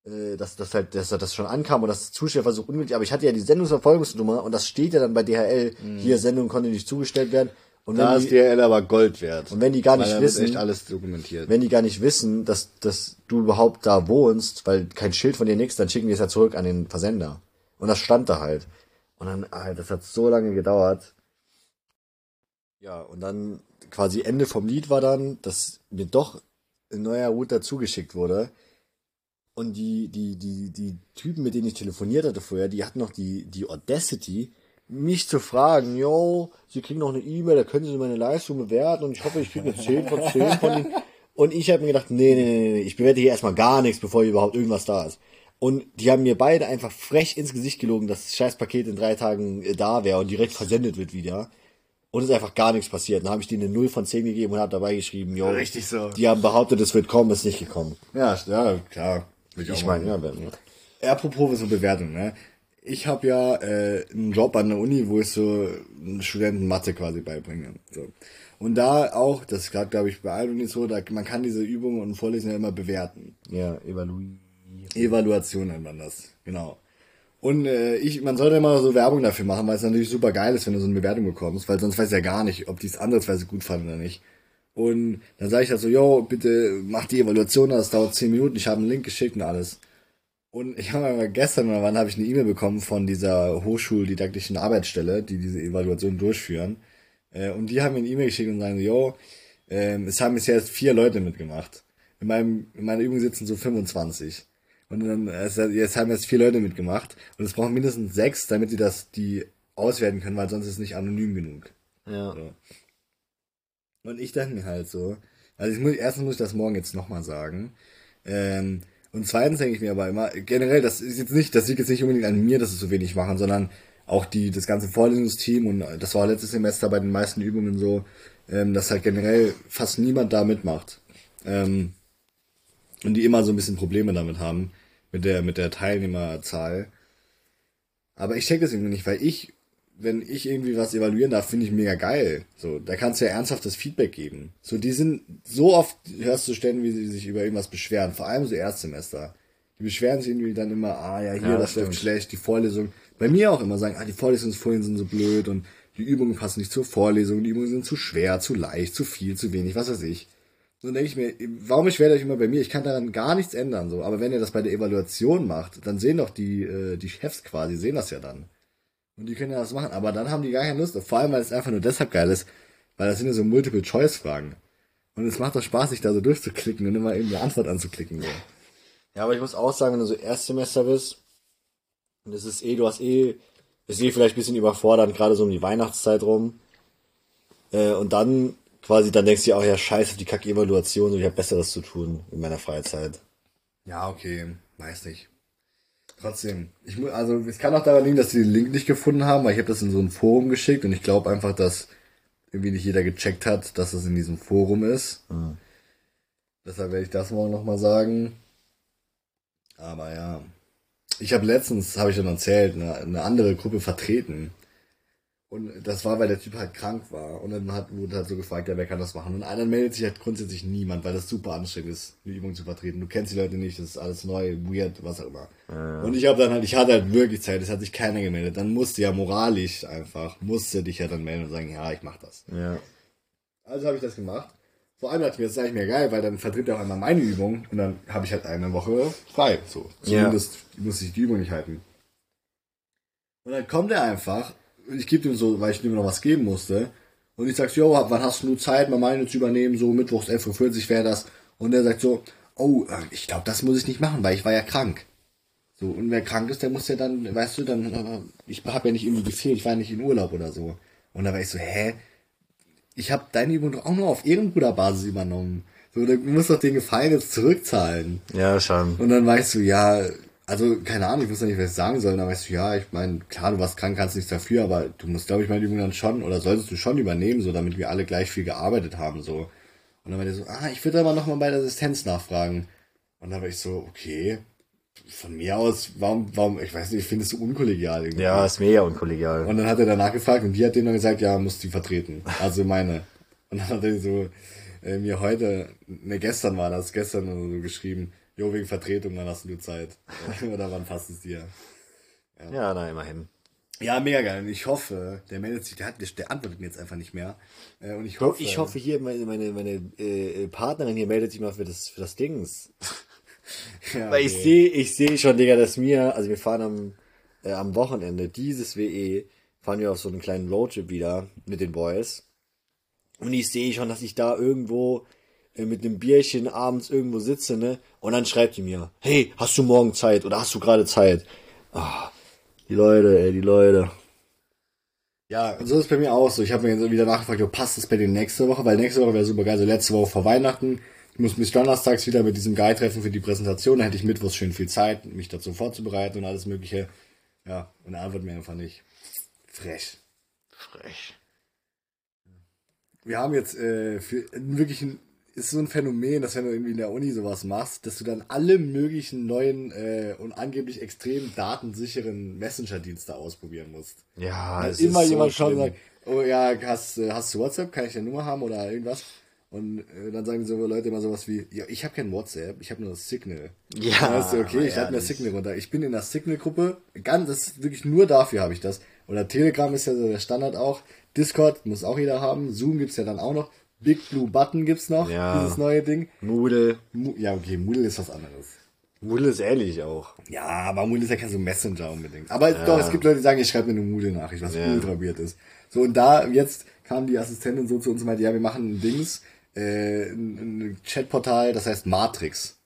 äh, dass, dass halt, dass das schon ankam und das Zustellversuch ungültig, aber ich hatte ja die Sendungsverfolgungsnummer und das steht ja dann bei DHL, hier Sendung konnte nicht zugestellt werden. Und da ist die, DRL aber Gold wert. und wenn die gar nicht wissen, echt alles dokumentiert. wenn die gar nicht wissen, dass, dass du überhaupt da wohnst, weil kein Schild von dir nix, dann schicken die es ja zurück an den Versender. Und das stand da halt. Und dann, ah, das hat so lange gedauert. Ja, und dann quasi Ende vom Lied war dann, dass mir doch ein neuer Router zugeschickt wurde. Und die, die, die, die Typen, mit denen ich telefoniert hatte vorher, die hatten noch die, die Audacity, mich zu fragen, yo, sie kriegen noch eine E-Mail, da können sie meine Leistung bewerten und ich hoffe, ich kriege eine 10 von 10 von ihnen. Und ich habe mir gedacht, nee, nee, nee, nee, ich bewerte hier erstmal gar nichts, bevor hier überhaupt irgendwas da ist. Und die haben mir beide einfach frech ins Gesicht gelogen, dass das Scheißpaket in drei Tagen äh, da wäre und direkt versendet wird wieder. Und es ist einfach gar nichts passiert. Dann habe ich denen eine 0 von 10 gegeben und habe dabei geschrieben, yo, Richtig so. die haben behauptet, es wird kommen, ist nicht gekommen. Ja, ja, klar. Will Ich auch meine, ja, wenn, ja. Apropos so Bewertung, ne? Ich habe ja äh, einen Job an der Uni, wo ich so Studenten Mathe quasi beibringe. So. Und da auch, das ist gerade, glaube ich, bei allen Unis so, da, man kann diese Übungen und Vorlesungen ja immer bewerten. Ja, evaluieren. Evaluation nennt man das, genau. Und äh, ich, man sollte immer so Werbung dafür machen, weil es natürlich super geil ist, wenn du so eine Bewertung bekommst, weil sonst weiß ich ja gar nicht, ob die es andersweise gut fanden oder nicht. Und dann sage ich halt so, yo, bitte mach die Evaluation, das dauert 10 Minuten, ich habe einen Link geschickt und alles. Und ich habe aber gestern oder wann habe ich eine E-Mail bekommen von dieser hochschuldidaktischen Arbeitsstelle, die diese Evaluation durchführen. Äh, und die haben mir eine E-Mail geschickt und sagen yo, ähm, es haben bisher jetzt vier Leute mitgemacht. In, meinem, in meiner Übung sitzen so 25. Und dann, es- jetzt haben jetzt vier Leute mitgemacht. Und es brauchen mindestens sechs, damit sie das, die auswerten können, weil sonst ist es nicht anonym genug. Ja. So. Und ich dachte mir halt so, also ich muss, erstens muss ich das morgen jetzt nochmal sagen. Ähm, und zweitens denke ich mir aber immer, generell, das ist jetzt nicht, das liegt jetzt nicht unbedingt an mir, dass es so wenig machen, sondern auch die, das ganze Vorlesungsteam und das war letztes Semester bei den meisten Übungen so, ähm, dass halt generell fast niemand da mitmacht. Ähm, und die immer so ein bisschen Probleme damit haben, mit der, mit der Teilnehmerzahl. Aber ich check das irgendwie nicht, weil ich, wenn ich irgendwie was evaluieren darf, finde ich mega geil. So, da kannst du ja ernsthaftes Feedback geben. So, die sind, so oft hörst du Stellen, wie sie sich über irgendwas beschweren, vor allem so Erstsemester. Die beschweren sich irgendwie dann immer, ah ja, hier, Ja, das das läuft schlecht, die Vorlesung. Bei mir auch immer sagen, ah, die Vorlesungsfolien sind so blöd und die Übungen passen nicht zur Vorlesung, die Übungen sind zu schwer, zu leicht, zu viel, zu wenig, was weiß ich. So denke ich mir, warum beschwert euch immer bei mir? Ich kann daran gar nichts ändern, so. Aber wenn ihr das bei der Evaluation macht, dann sehen doch die, äh, die Chefs quasi, sehen das ja dann. Und die können ja das machen. Aber dann haben die gar keine Lust. Vor allem, weil es einfach nur deshalb geil ist, weil das sind ja so Multiple-Choice-Fragen. Und es macht doch Spaß, sich da so durchzuklicken und immer irgendeine Antwort anzuklicken, so. Ja, aber ich muss auch sagen, wenn du so Erstsemester bist, und es ist eh, du hast eh, ist eh vielleicht ein bisschen überfordernd, gerade so um die Weihnachtszeit rum. Äh, und dann quasi, dann denkst du dir auch, ja, scheiße, die Kack-Evaluation, so, ich habe Besseres zu tun in meiner Freizeit. Ja, okay, weiß nicht. Trotzdem, ich mu also es kann auch daran liegen, dass sie den Link nicht gefunden haben, weil ich habe das in so ein Forum geschickt und ich glaube einfach, dass irgendwie nicht jeder gecheckt hat, dass es in diesem Forum ist. Deshalb werde ich das morgen nochmal sagen. Aber ja. Ich habe letztens, habe ich schon erzählt, eine, eine andere Gruppe vertreten. Und das war, weil der Typ halt krank war. Und dann hat, wurde halt so gefragt, ja, wer kann das machen? Und dann meldet sich halt grundsätzlich niemand, weil das super anstrengend ist, eine Übung zu vertreten. Du kennst die Leute nicht, das ist alles neu, weird, was auch immer. Und ich habe dann halt, ich hatte halt wirklich Zeit, es hat sich keiner gemeldet. Dann musste ja moralisch einfach, musste dich ja dann melden und sagen, ja, ich mach das. Ja. Also habe ich das gemacht. Vor allem dachte ich mir, das ist eigentlich mehr geil, weil dann vertritt er auch einmal meine Übung und dann habe ich halt eine Woche frei. So. Ja. Zumindest muss ich die Übung nicht halten. Und dann kommt er einfach, ich gebe ihm so, weil ich ihm noch was geben musste, und ich sag, jo, wann hast du Zeit, mal meine zu übernehmen, so mittwochs 11.40 Uhr wäre das. Und er sagt so, oh, äh, ich glaube, das muss ich nicht machen, weil ich war ja krank. So, und wer krank ist, der muss ja dann, weißt du, dann, äh, ich habe ja nicht irgendwie gefehlt, ich war ja nicht in Urlaub oder so. Und da war ich so, hä? Ich habe deine Übung doch auch nur auf Ehrenbruderbasis übernommen. So, du musst doch den Gefallen jetzt zurückzahlen. Ja, schon. Und dann weißt du, ja, also keine Ahnung, ich wusste nicht, was ich sagen soll. Dann weißt du, ja, ich meine, klar, du warst krank, kannst nichts dafür, aber du musst, glaube ich, meine Übung dann schon, oder solltest du schon übernehmen, so damit wir alle gleich viel gearbeitet haben, so. Und dann war der so, ah, ich würde aber nochmal bei der Assistenz nachfragen. Und dann war ich so, okay, von mir aus, warum, warum, ich weiß nicht, ich finde es so unkollegial irgendwie. Ja, ist mega unkollegial. Und dann hat er danach gefragt und die hat denen dann gesagt, ja, muss die vertreten. Also meine. Und dann hat er so äh, mir heute, ne, gestern war das, gestern oder so geschrieben, jo, wegen Vertretung, dann hast du Zeit. oder wann passt es dir? ja, na, immerhin. Ja, mega geil. Und ich hoffe, der meldet sich, der, hat, der antwortet mir jetzt einfach nicht mehr. Äh, Und ich hoffe, Ich hoffe hier, meine, meine, meine äh, Partnerin hier meldet sich mal für das, für das Dings. ja, Weil ich nee. sehe, ich sehe schon, Digga, dass mir, also wir fahren am, äh, am Wochenende, dieses WE, fahren wir auf so einen kleinen Roadtrip wieder mit den Boys. Und ich sehe schon, dass ich da irgendwo äh, mit einem Bierchen abends irgendwo sitze, ne? Und dann schreibt die mir, hey, hast du morgen Zeit oder hast du gerade Zeit? Ah, die Leute, ey, die Leute. Ja, und so ist es bei mir auch so. Ich habe mir jetzt wieder nachgefragt, ob passt das bei dir nächste Woche, weil nächste Woche wäre super geil. So letzte Woche vor Weihnachten. Ich muss mich donnerstags wieder mit diesem Guy treffen für die Präsentation. Da hätte ich mittwochs schön viel Zeit, mich dazu vorzubereiten und alles mögliche. Ja, und er antwortet mir einfach nicht. Frech. Frech. Wir haben jetzt äh, für wirklich ein, ist so ein Phänomen, dass wenn du irgendwie in der Uni sowas machst, dass du dann alle möglichen neuen äh, und angeblich extrem datensicheren Messenger-Dienste ausprobieren musst. Ja, es immer ist so jemand kommt und schlimm. sagt, oh ja, hast, äh, hast du WhatsApp, kann ich deine Nummer haben oder irgendwas? Und äh, dann sagen so Leute immer sowas wie, ja, ich habe kein WhatsApp, ich habe nur das Signal. Ja, Dann weißt du, okay, ich lade mir. Signal runter. Ich bin in der Signal-Gruppe, ganz, das ist wirklich nur dafür habe ich das. Oder Telegram ist ja so der Standard auch. Discord muss auch jeder haben. Zoom gibt's ja dann auch noch. Big Blue Button gibt's noch, Ja. dieses neue Ding. Moodle. Mu ja, okay, Moodle ist was anderes. Moodle ist ähnlich auch. Ja, aber Moodle ist ja kein so Messenger unbedingt. Aber doch, es gibt Leute, die sagen, ich schreibe mir eine Moodle-Nachricht, was Ja. ultra weird ist. So, und da, jetzt kam die Assistentin so zu uns und meinte, ja, wir machen ein Dings, äh, ein, ein Chatportal, das heißt Matrix.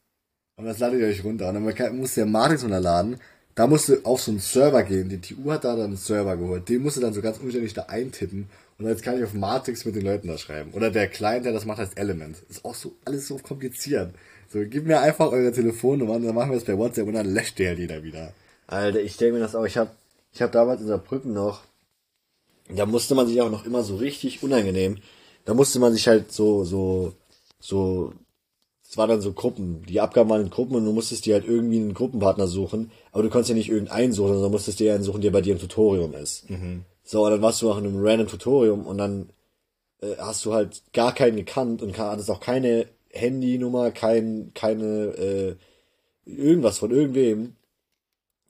Und das ladet ihr euch runter. Und dann musst du ja Matrix runterladen. Da musst du auf so einen Server gehen. Die TU hat da dann einen Server geholt. Den musst du dann so ganz umständlich da eintippen. Und jetzt kann ich auf Matrix mit den Leuten da schreiben. Oder der Client, der das macht, heißt Element. Ist auch so, alles so kompliziert. So, gib mir einfach eure Telefonnummer und dann machen wir es bei WhatsApp und dann löscht der die da wieder. Alter, ich denke mir das auch. Ich habe ich hab damals in Saarbrücken noch, da musste man sich auch noch immer so richtig unangenehm. Da musste man sich halt so, so, so, es war dann so Gruppen. Die Abgaben waren in Gruppen und du musstest dir halt irgendwie einen Gruppenpartner suchen. Aber du konntest ja nicht irgendeinen suchen, sondern musstest dir einen suchen, der bei dir im Tutorium ist. So, und dann warst du auch in einem random Tutorium und dann äh, hast du halt gar keinen gekannt und hattest auch keine Handynummer, kein, keine, äh, irgendwas von irgendwem.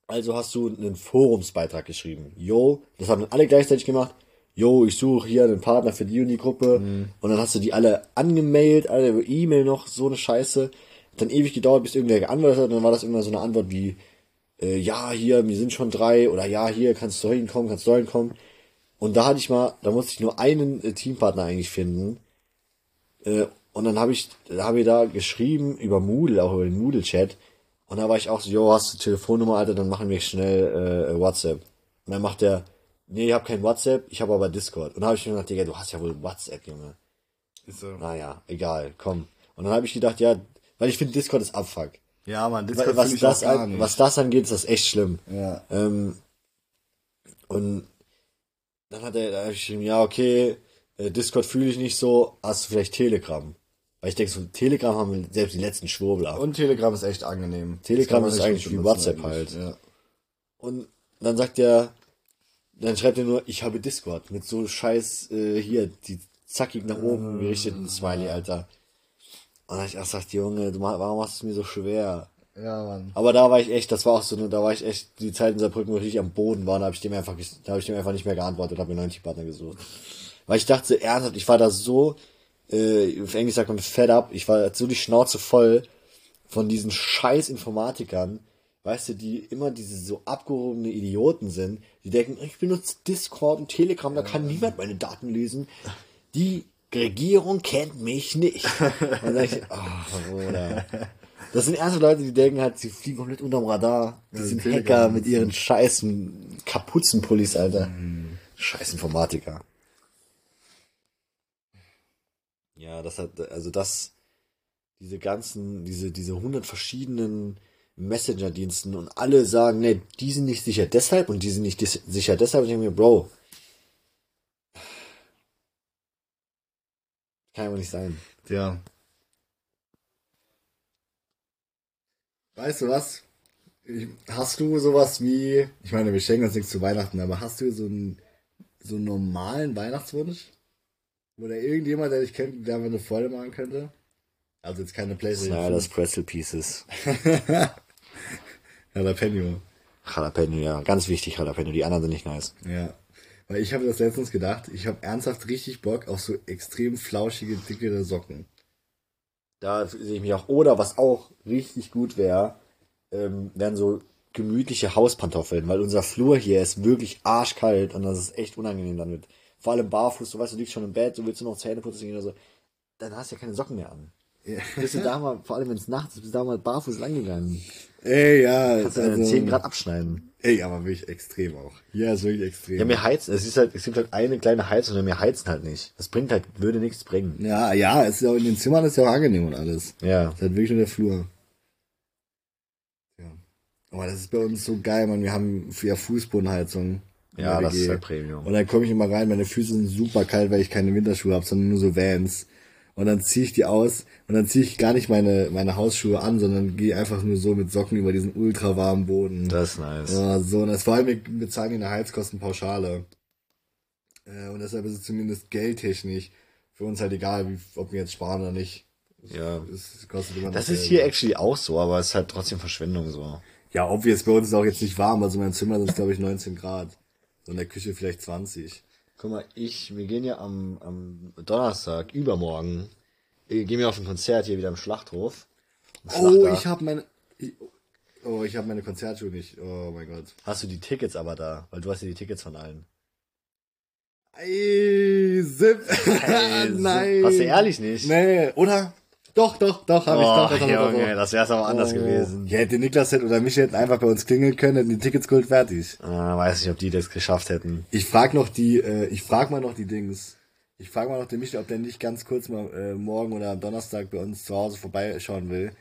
Also hast du einen Forumsbeitrag geschrieben. Yo, das haben dann alle gleichzeitig gemacht. Yo, ich suche hier einen Partner für die und die Gruppe. Und dann hast du die alle angemailt, alle über E-Mail noch, so eine Scheiße. Hat dann ewig gedauert, bis irgendwer geantwortet hat. Und dann war das immer so eine Antwort wie, äh, ja, hier, wir sind schon drei. Oder ja, hier, kannst du hinkommen, kannst du hinkommen. Und da hatte ich mal, da musste ich nur einen äh, Teampartner eigentlich finden. Äh, und dann habe ich, da habe ich da geschrieben über Moodle, auch über den Moodle-Chat. Und da war ich auch so, jo, hast du Telefonnummer, Alter, dann machen wir schnell äh, WhatsApp. Und dann macht der, nee, ich habe kein WhatsApp, ich habe aber Discord. Und dann habe ich mir gedacht, Digga, du hast ja wohl WhatsApp, Junge. Ist so. Naja, egal, komm. Und dann habe ich gedacht, ja, weil ich finde, Discord ist Abfuck. Ja, man, Discord was, das an, nicht. was das angeht, ist das echt schlimm. Ja. Ähm, und dann hat er da hab ich geschrieben, ja, okay, äh, Discord fühle ich nicht so, hast du vielleicht Telegram? Weil ich denke, so Telegram haben selbst die letzten Schwurbler. Und Telegram ist echt angenehm. Telegram ist eigentlich wie WhatsApp halt. Ja. Und dann sagt er, dann schreibt er nur, ich habe Discord mit so scheiß äh, hier die zackig nach oben gerichteten Smiley, Alter. Und dann hab ich auch gesagt, Junge, du, warum machst du es mir so schwer? Ja, Mann. Aber da war ich echt, das war auch so, eine- da war ich echt die Zeit in Saarbrücken, wo ich richtig am Boden war, da habe ich dem einfach, da habe ich dem einfach nicht mehr geantwortet, habe mir neuen Partner gesucht. Weil ich dachte ernsthaft, ich war da so, äh, auf Englisch sagt man fed up, ich war so die Schnauze voll von diesen scheiß Informatikern, weißt du, die immer diese so abgehobene Idioten sind, die denken, ich benutze Discord und Telegram, da kann niemand meine Daten lesen. Die Regierung kennt mich nicht. Und dann sag ich, ach, Bruder. Das sind erste Leute, die denken halt, sie fliegen komplett unterm Radar. Die Ja, sind Hacker mit ihren scheißen Kapuzenpullis, Alter. Scheiß Informatiker. Ja, das hat, also das, diese ganzen, diese, diese hundert verschiedenen Messenger-Diensten und alle sagen, ne, die sind nicht sicher deshalb und die sind nicht dis sicher deshalb. Und ich denke mir, Bro, kann ja wohl nicht sein. Ja. Weißt du was? Hast du sowas wie, ich meine, wir schenken uns nichts zu Weihnachten, aber hast du so einen, so einen normalen Weihnachtswunsch? Oder irgendjemand, der dich kennt, der mir eine Freude machen könnte? Also jetzt keine Playstation. Ja, das Pretzel Pieces. 5. Jalapeno. Jalapeno, ja. Ganz wichtig, Jalapeno. Die anderen sind nicht nice. Ja. Weil ich habe das letztens gedacht, ich habe ernsthaft richtig Bock auf so extrem flauschige, dickere Socken. Da sehe ich mich auch. Oder was auch richtig gut wäre, ähm, wären so gemütliche Hauspantoffeln, weil unser Flur hier ist wirklich arschkalt und das ist echt unangenehm damit. Vor allem barfuß, du weißt, du liegst schon im Bett, du willst nur noch Zähne putzen gehen oder so, dann hast du ja keine Socken mehr an. Ja. Bist du da mal, vor allem wenn es nachts ist, bist du da mal barfuß langgegangen. Ey, ja. Kannst du deine 10 Grad abschneiden. Ey, aber wirklich extrem auch. Hier ist wirklich extrem. Ja, wir heizen, es ist halt, es gibt halt eine kleine Heizung und wir heizen halt nicht. Das bringt halt, würde nichts bringen. Ja, ja, es ist ja auch in den Zimmern ist ja auch angenehm und alles. Ja. Es ist halt wirklich nur der Flur. Ja. Aber das ist bei uns so geil, man. Wir haben ja Fußbodenheizung. Ja, das ist halt Premium. Und dann komme ich immer rein, meine Füße sind super kalt, weil ich keine Winterschuhe habe, sondern nur so Vans. Und dann ziehe ich die aus und dann ziehe ich gar nicht meine, meine Hausschuhe an, sondern gehe einfach nur so mit Socken über diesen ultra warmen Boden. Das ist nice. Ja, so, und das vor allem, wir bezahlen hier eine Heizkostenpauschale. Äh, und deshalb ist es zumindest geldtechnisch für uns halt egal, wie, ob wir jetzt sparen oder nicht. Ja. Es kostet immer Das ist Geld. hier actually auch so, aber es ist halt trotzdem Verschwendung so. Ja, obvious, bei uns ist auch jetzt nicht warm, also mein Zimmer sind glaube ich 19 Grad. So in der Küche vielleicht 20. Guck mal, ich, wir gehen ja am, am Donnerstag, übermorgen, äh, gehen wir auf ein Konzert hier wieder im Schlachthof. Im Oh, ich habe meine, ich, oh, ich habe meine Konzertschuhe nicht. Oh mein Gott. Hast du die Tickets aber da? Weil du hast ja die Tickets von allen. Ey, Zip. Hey, Nein. Hast du ehrlich nicht? Nee, oder? Doch, doch, doch, habe ich. Oh, Doch, doch, doch, doch, Junge, doch. das wär's aber anders gewesen. Ja, hätte Niklas hätte oder mich hätten einfach bei uns klingeln können, hätten die Tickets geholt, fertig. Ah, weiß nicht, ob die das geschafft hätten. Ich frag noch die, äh, ich frag mal noch die Dings. Ich frag mal noch den Michael, ob der nicht ganz kurz mal äh, morgen oder am Donnerstag bei uns zu Hause vorbeischauen will.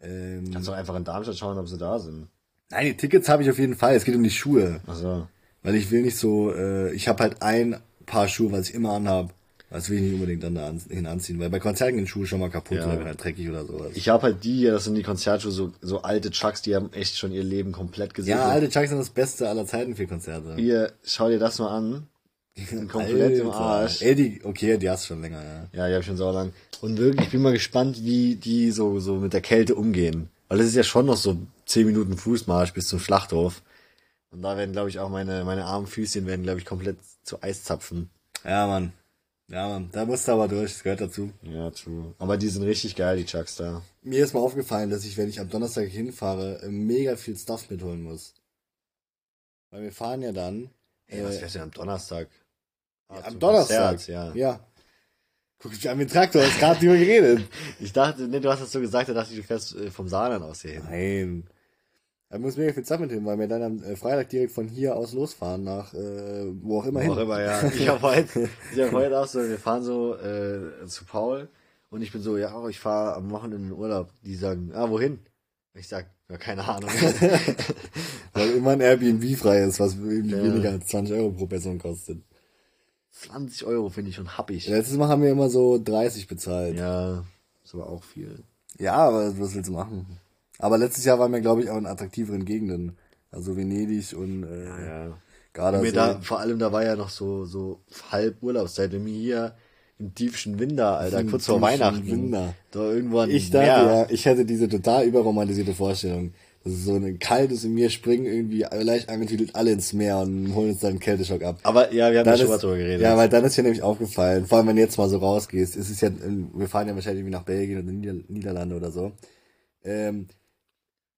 Ähm, Kannst du einfach in Darmstadt schauen, ob sie da sind. nein, die Tickets habe ich auf jeden Fall. Es geht um die Schuhe. Achso. Weil ich will nicht so, äh, ich habe halt ein Paar Schuhe, was ich immer anhab. Das will ich nicht unbedingt dann da an, hin anziehen, weil bei Konzerten gehen Schuhe schon mal kaputt Ja. oder werden halt dreckig oder sowas. Ich habe halt die, hier, das sind die Konzertschuhe, so, so alte Chucks, die haben echt schon ihr Leben komplett gesehen. ja, alte Chucks sind das Beste aller Zeiten für Konzerte. Hier, schau dir das mal an. Die sind komplett im. Arsch. Ey, die, okay, die hast du schon länger, ja. Ja, die hab ich schon so lang. Und wirklich, ich bin mal gespannt, wie die so, so mit der Kälte umgehen. Weil es ist ja schon noch so 10 Minuten Fußmarsch bis zum Schlachthof. Und da werden, glaube ich, auch meine, meine armen Füßchen werden, glaube ich, komplett zu Eis zapfen. Ja, Mann. Ja, Mann. Da musst du aber durch, das gehört dazu. Ja, true. Aber die sind richtig geil, die Chucks da. Mir ist mal aufgefallen, dass ich, wenn ich am Donnerstag hinfahre, mega viel Stuff mitholen muss. Weil wir fahren ja dann. Hey, was wär's denn am Donnerstag? Ah, am Donnerstag. Konzert, ja. Ja. Guck dich an den Traktor, hast gerade drüber geredet. Ich dachte, ne, du hast das so gesagt, da dachte ich, du fährst äh, vom Saarland aus hier hin. Nein. Da muss mega viel Zeit mit hin, weil wir dann am äh, Freitag direkt von hier aus losfahren nach, äh, wo auch immer Wo auch hin. immer, ja. Ich habe heute, ich hab heute auch so, wir fahren so äh, zu Paul und ich bin so, ja, ich fahre am Wochenende in den Urlaub. Die sagen, ah, wohin? Ich sag, ja, keine Ahnung. Weil immer ein Airbnb frei ist, was weniger als 20 Euro pro Person kostet. 20 Euro finde ich schon happig. Letztes Mal haben wir immer so 30 bezahlt. Ja, ist aber auch viel. Ja, aber was willst du machen? Aber letztes Jahr waren wir, glaube ich, auch in attraktiveren Gegenden. Also Venedig und äh, Ja. Gardasee. Mir da, vor allem, da war ja noch so, so halb Urlaubszeit. Wir hier im tiefsten Winter, Alter, kurz vor Weihnachten. Winter. Da irgendwann. Ich dachte ja, ich hätte diese total überromantisierte Vorstellung. Das ist so ein kaltes in mir springen irgendwie leicht angetüdelt alle ins Meer und holen uns dann einen Kälteschock ab. Aber ja, wir haben ja Dann schon mal drüber geredet. ja, weil dann ist ja nämlich aufgefallen, vor allem wenn du jetzt mal so rausgehst, es ist ja, wir fahren ja wahrscheinlich irgendwie nach Belgien oder Nieder Niederlande oder so. Ähm,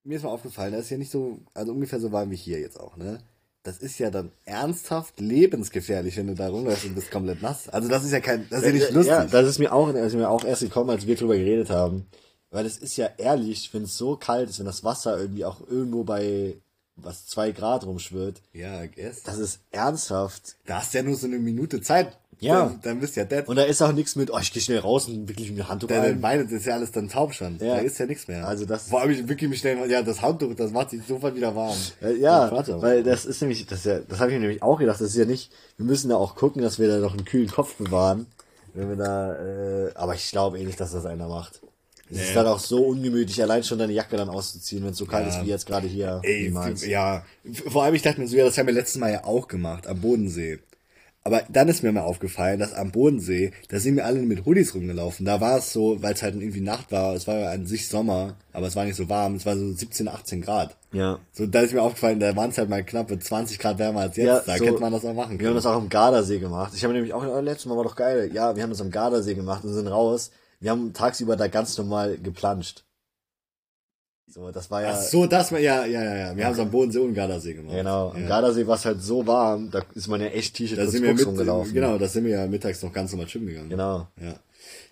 mir ist mal aufgefallen, das ist ja nicht so, also ungefähr so warm wie hier jetzt auch, ne? Das ist ja dann ernsthaft lebensgefährlich, wenn du da rumläufst und bist komplett nass. Also das ist ja kein, das ist ja nicht lustig. Ja, das ist mir auch, das ist mir auch erst gekommen, als wir drüber geredet haben. Weil es ist ja ehrlich, wenn es so kalt ist, wenn das Wasser irgendwie auch irgendwo bei was zwei Grad rumschwirrt, ja, guess. das ist ernsthaft. Da hast du ja nur so eine Minute Zeit. Ja. Dann, dann bist du ja dead. Und da ist auch nichts mit, oh, ich gehe schnell raus und wirklich mir Handtuch Deine ein. Beine, das ist ja alles dann taub schon. Ja. Da ist ja nichts mehr. Also das- Vor allem, ich wirklich mich schnell, ja, das Handtuch, das macht sich sofort wieder warm. Äh, Ja, aber- weil das ist nämlich, das, ist ja, das habe ich mir nämlich auch gedacht, das ist ja nicht, wir müssen da auch gucken, dass wir da noch einen kühlen Kopf bewahren, wenn wir da, äh, aber ich glaube eh nicht, dass das einer macht. Es ist dann auch so ungemütlich, allein schon deine Jacke dann auszuziehen, wenn es so kalt ist wie jetzt gerade hier. Ey, ja. Vor allem, ich dachte mir so, ja, das haben wir letztes Mal ja auch gemacht, am Bodensee. Aber dann ist mir mal aufgefallen, dass am Bodensee, da sind wir alle mit Hoodies rumgelaufen. Da war es so, weil es halt irgendwie Nacht war, es war ja an sich Sommer, aber es war nicht so warm, es war so 17, 18 Grad. Ja. So, da ist mir aufgefallen, da waren es halt mal knappe 20 Grad wärmer als jetzt. Ja, da so- könnte man das auch machen Wir haben können. das auch am Gardasee gemacht. Ich habe nämlich auch, oh, letztes Mal war doch geil. Ja, wir haben das am Gardasee gemacht und sind raus. Wir haben tagsüber da ganz normal geplanscht. So, das war ja, Ach so, das war, ja, ja, ja, ja. Wir haben es am Bodensee und Gardasee gemacht. genau. Am Ja. Gardasee war es halt so warm, da ist man ja echt T-Shirt Da kurz sind wir Fuchs mit, rumgelaufen. genau, da sind wir ja mittags noch ganz normal schwimmen gegangen. Genau. Ja.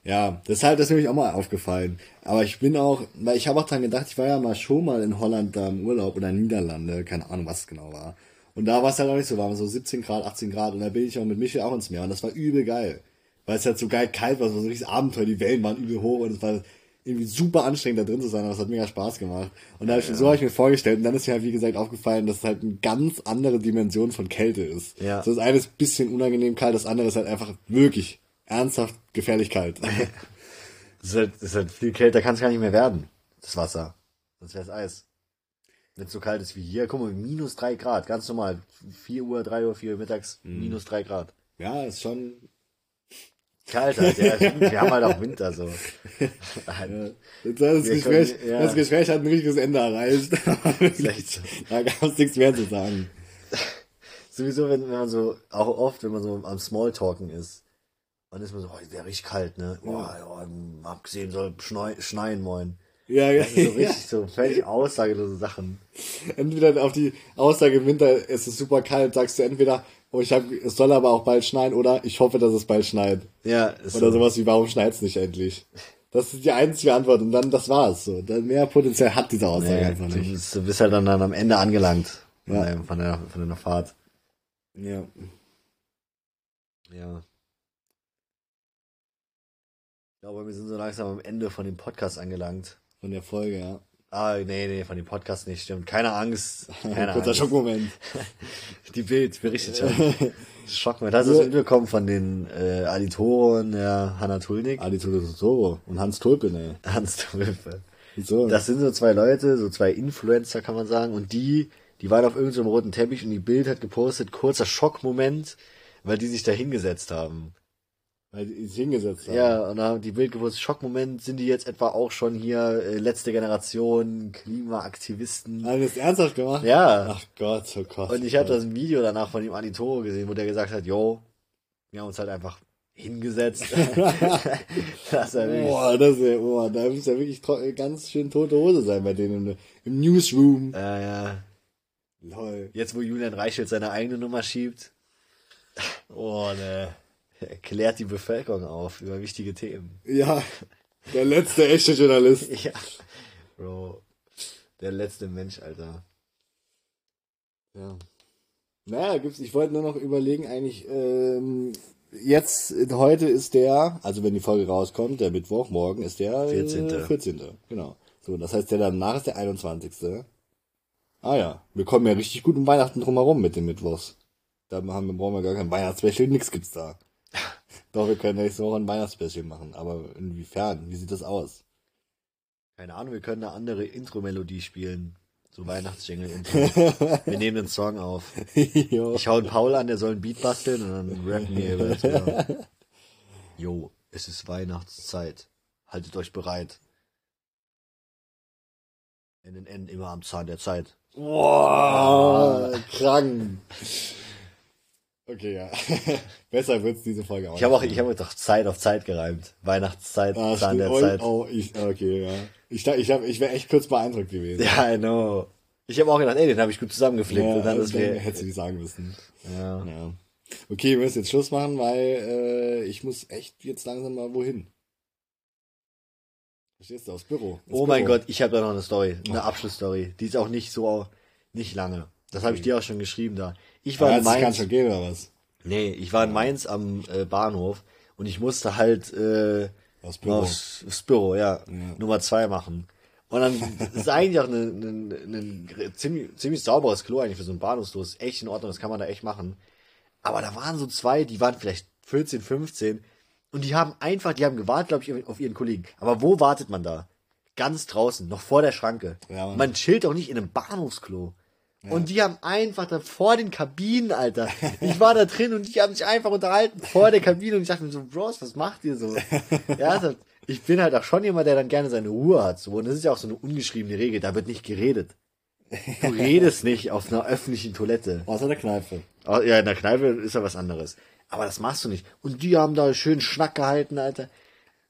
Ja, deshalb das ist nämlich auch mal aufgefallen. Aber ich bin auch, weil ich habe auch dran gedacht, ich war ja mal schon mal in Holland da im Urlaub oder in Niederlande, keine Ahnung, was es genau war. Und da war es halt auch nicht so warm, so 17 Grad, 18 Grad. Und da bin ich auch mit Michel auch ins Meer und das war übel geil. Weil es halt so geil kalt war, es war so richtig Abenteuer, die Wellen waren übel hoch und es war irgendwie super anstrengend da drin zu sein, aber es hat mega Spaß gemacht. Und da hab ich, so habe ich mir vorgestellt und dann ist mir halt wie gesagt aufgefallen, dass es halt eine ganz andere Dimension von Kälte ist. Ja. So das eine ist ein bisschen unangenehm kalt, das andere ist halt einfach wirklich ernsthaft gefährlich kalt. Das ist halt, das ist halt viel kälter, kann es gar nicht mehr werden, das Wasser. Sonst wäre es Eis. Wenn es so kalt ist wie hier, guck mal, minus drei Grad, ganz normal. 4 Uhr, 3 Uhr, 4 Uhr mittags, Mhm. minus drei Grad. ja, ist schon Kalt halt, ja. Wir haben halt auch Winter so. Ja, das, Gespräch, können- ja. das Gespräch hat ein richtiges Ende erreicht. da gab es nichts mehr zu sagen. Sowieso, wenn, wenn man so, auch oft, wenn man so am Smalltalken ist, dann ist man so, oh, der riecht kalt, ne? Oh, ja, abgesehen soll schneu, schneien moin. Ja, ja. Das ist so richtig so völlig aussagelose Sachen. Entweder auf die Aussage im Winter, es ist super kalt, sagst du entweder, oh, ich hab, es soll aber auch bald schneien, oder ich hoffe, dass es bald schneit. Ja, ist Oder so. sowas wie, warum schneit's nicht endlich? Das ist die einzige Antwort und dann, das war's so. Dann mehr Potenzial hat diese Aussage Nee, einfach du, nicht. bist, du bist halt dann, dann am Ende angelangt von, Ja. von, der, von deiner Fahrt. Ja. Ja. Ich glaube, wir sind so langsam am Ende von dem Podcast angelangt. Von der Folge, ja. Ah, nee, nee, von dem Podcast nicht, stimmt. Keine Angst. Keine Kurzer Angst. Schockmoment. Die Bild berichtet schon. Schockmoment. Hast du das mitbekommen von den äh, Auditoren der Hanna Tulnik? Adi Toro und Hans Tulpen, ey. Hans Tulpe. Wieso? Das sind so zwei Leute, so zwei Influencer, kann man sagen. Und die, die waren auf irgendeinem roten Teppich und die Bild hat gepostet, kurzer Schockmoment, weil die sich da hingesetzt haben. Weil die sich hingesetzt haben. Ja, und dann haben die Bild gepostet, Schockmoment, sind die jetzt etwa auch schon hier äh, letzte Generation Klimaaktivisten? Haben die das ernsthaft gemacht? Ja. Ach Gott, oh Gott. Und ich habe das Video danach von dem Anitoro gesehen, wo der gesagt hat, yo, wir haben uns halt einfach hingesetzt. das ist ja wirklich, Boah, das ist ja, boah, da muss ja wirklich ganz schön tote Hose sein bei denen im, im Newsroom. äh, ja. Lol. Jetzt, wo Julian Reichelt seine eigene Nummer schiebt, oh, ne, klärt die Bevölkerung auf über wichtige Themen. Ja, der letzte echte Journalist. Ja, Bro, der letzte Mensch, Alter. Ja. Naja, gibt's, ich wollte nur noch überlegen, eigentlich, ähm, jetzt, heute ist der, also wenn die Folge rauskommt, der Mittwoch, morgen ist der 14.. Äh, 14. Genau. So, das heißt, der danach ist der 21. Ah ja, wir kommen ja richtig gut um Weihnachten drumherum mit den Mittwochs. Da haben wir, brauchen wir gar kein Weihnachtsspecial, nix gibt's da. Doch, wir können nächste Woche ein Weihnachtsspecial machen, aber inwiefern? Wie sieht das aus? Keine Ahnung, wir können eine andere Intro-Melodie spielen. So Weihnachtsjingle-Intro. wir nehmen den Song auf. Ich hau den Paul an, der soll ein Beat basteln und dann rappen wir über Thema. Jo, es ist Weihnachtszeit. Haltet euch bereit. NNN immer am Zahn der Zeit. Boah, krank. Okay, ja. Besser wird's diese Folge auch. Ich habe auch, ich habe doch Zeit auf Zeit gereimt. Weihnachtszeit, ah, Zahn der oh, Zeit. Oh, ich, okay, ja. Ich, dachte, ich, hab, ich wäre echt kurz beeindruckt gewesen. Ja, I know. Ich habe auch gedacht, ey, den habe ich gut zusammengeflickt. Ja, und dann ist hättest du nicht sagen müssen. ja. Ja. Okay, wir müssen jetzt Schluss machen, weil äh, ich muss echt jetzt langsam mal wohin. Verstehst du, aufs Büro. Ins Oh mein Büro. Gott, ich habe da noch eine Story, eine Abschlussstory. Die ist auch nicht so, nicht lange. Das habe ich dir auch schon geschrieben da. Ich war Ja, in Mainz. schon gehen, oder was? Nee, ich war in Mainz am äh, Bahnhof und ich musste halt äh, Aufs Büro. aufs, aufs Büro, ja, Nummer zwei machen. Und dann ist eigentlich auch ein, ein, ein ziemlich, ziemlich sauberes Klo eigentlich für so ein Bahnhofsklo. Echt in Ordnung, das kann man da echt machen. Aber da waren so zwei, die waren vielleicht 14, 15 und die haben einfach, die haben gewartet, glaube ich, auf ihren Kollegen. Aber wo wartet man da? Ganz draußen, noch vor der Schranke. Ja, man chillt doch nicht in einem Bahnhofsklo. Und die haben einfach da vor den Kabinen, Alter. Ich war da drin und die haben sich einfach unterhalten vor der Kabine und ich dachte mir so, Bros, was macht ihr so? Ja, also, ich bin halt auch schon jemand, der dann gerne seine Ruhe hat. So. Und das ist ja auch so eine ungeschriebene Regel, da wird nicht geredet. Du redest nicht auf einer öffentlichen Toilette. Außer der Kneipe. Ja, in der Kneipe ist ja was anderes. Aber das machst du nicht. Und die haben da schön Schnack gehalten, Alter.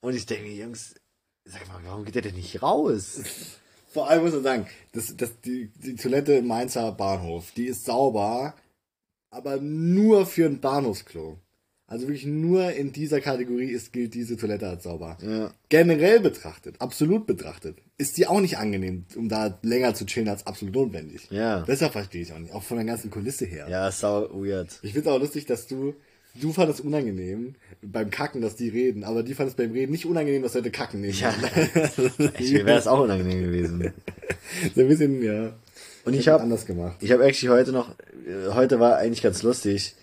Und ich denke, Jungs, sag mal, warum geht der denn nicht raus? Vor allem muss man sagen, das, das, die, die Toilette im Mainzer Bahnhof, die ist sauber, aber nur für ein Bahnhofsklo. Also wirklich nur in dieser Kategorie ist, gilt diese Toilette als sauber. Ja. Generell betrachtet, absolut betrachtet, ist die auch nicht angenehm, um da länger zu chillen als absolut notwendig. Ja. Deshalb verstehe ich auch nicht, auch von der ganzen Kulisse her. Ja, ist sau weird. Ich finde auch lustig, dass du, du fandest es unangenehm beim Kacken, dass die reden, aber die fandest beim Reden nicht unangenehm, dass Leute kacken nehmen. Ja. Ich wäre es auch unangenehm gewesen. so ein bisschen, ja. Und ich hab habe anders gemacht. Ich habe actually heute noch, äh, heute war eigentlich ganz lustig,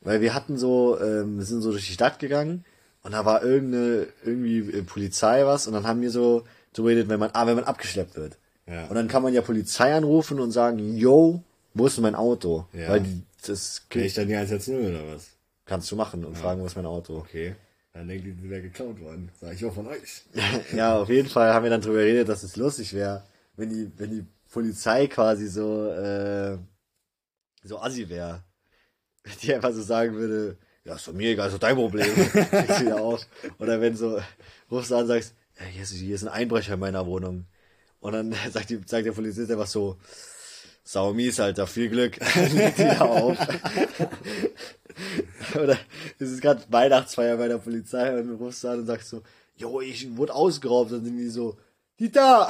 weil wir hatten so, ähm, wir sind so durch die Stadt gegangen und da war irgendeine, irgendwie äh, Polizei was und dann haben wir so so geredet, wenn man, ah, wenn man abgeschleppt wird. Ja. Und dann kann man ja Polizei anrufen und sagen, yo, wo ist denn mein Auto? Ja. Weil die, das ich dann die 110 oder was? Kannst du machen und fragen, wo ist mein Auto? Okay. Dann denke ich, die wäre geklaut worden. Sag ich auch von euch. ja, auf jeden Fall haben wir dann drüber geredet, dass es lustig wäre, wenn die, wenn die Polizei quasi so, äh, so assi wäre. Die einfach so sagen würde, ja, ist doch mir egal, ist doch dein Problem. Kriegst wieder auf. Oder wenn so, rufst du an und sagst, ja, hier, ist, hier ist ein Einbrecher in meiner Wohnung. Und dann sagt, die, sagt der Polizist einfach so, sau mies, Alter, viel Glück. Legt wieder auf. Oder es ist gerade Weihnachtsfeier bei der Polizei und du rufst an und sagst so, jo, ich wurde ausgeraubt. Dann sind die so, Dieter,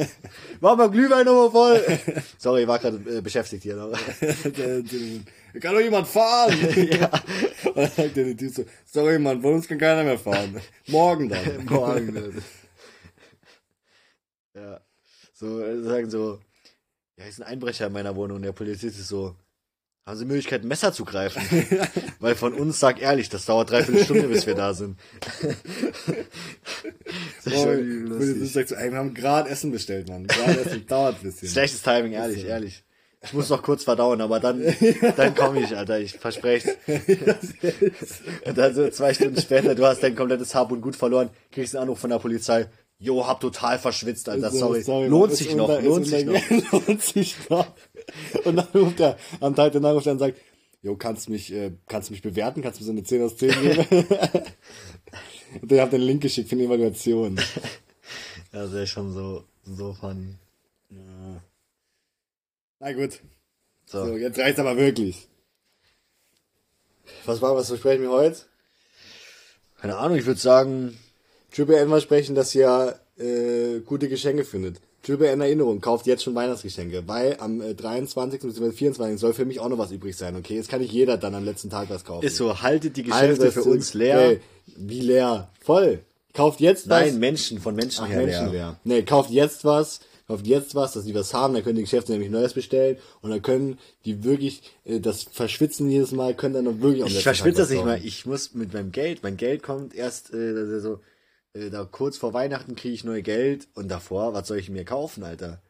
mach mal Glühwein nochmal voll. Sorry, ich war gerade äh, beschäftigt hier noch. kann doch jemand fahren? ja. Und dann sagt der Typ so, sorry Mann, von uns kann keiner mehr fahren. Morgen dann. Morgen. ne? ja. So, äh, sagen so, ja, ist ein Einbrecher in meiner Wohnung und der Polizist ist so, haben Sie Möglichkeit, ein Messer zu greifen? Weil von uns, sag ehrlich, das dauert dreiviertel Stunde, bis wir da sind. das ist schon lustig. Wir haben gerade Essen bestellt, Mann. Gerade Essen dauert ein bisschen. Schlechtes Timing, ehrlich, ehrlich. Ich muss noch kurz verdauen, aber dann, dann komme ich, Alter, ich verspreche Und dann so zwei Stunden später, du hast dein komplettes Hab und Gut verloren, kriegst einen Anruf von der Polizei. Jo, hab total verschwitzt, Alter, So, sorry. Mann, lohnt sich noch, lohnt sich noch. lohnt sich noch. Und dann ruft er, am Tag danach ruft er und sagt, jo, kannst mich, äh, kannst du mich bewerten? Kannst du mir so eine 10 aus 10 geben? und der hat den Link geschickt für eine Evaluation. Ja, das ist schon so, so funny. Na gut. So. So, jetzt reicht's aber wirklich. Was war, was versprechen wir heute? Keine Ahnung, ich würde sagen, Triple N versprechen, dass ihr äh, gute Geschenke findet. Triple N Erinnerung, kauft jetzt schon Weihnachtsgeschenke, weil am äh, 23. bzw. 24. soll für mich auch noch was übrig sein, okay? Jetzt kann nicht jeder dann am letzten Tag was kaufen. ist so, haltet die Also, Geschäfte für uns leer. Ey, wie leer? Voll. Kauft jetzt was. Nein, Menschen, von Menschen Ach, her Menschen leer. leer. Nee, kauft jetzt was, kauft jetzt was, dass die was haben, dann können die Geschäfte nämlich Neues bestellen und dann können die wirklich äh, das verschwitzen jedes Mal, können dann noch wirklich am Ich verschwitze das nicht mal. Ich muss mit meinem Geld, mein Geld kommt erst äh, so äh, da kurz vor Weihnachten kriege ich neu Geld und davor, was soll ich mir kaufen, Alter?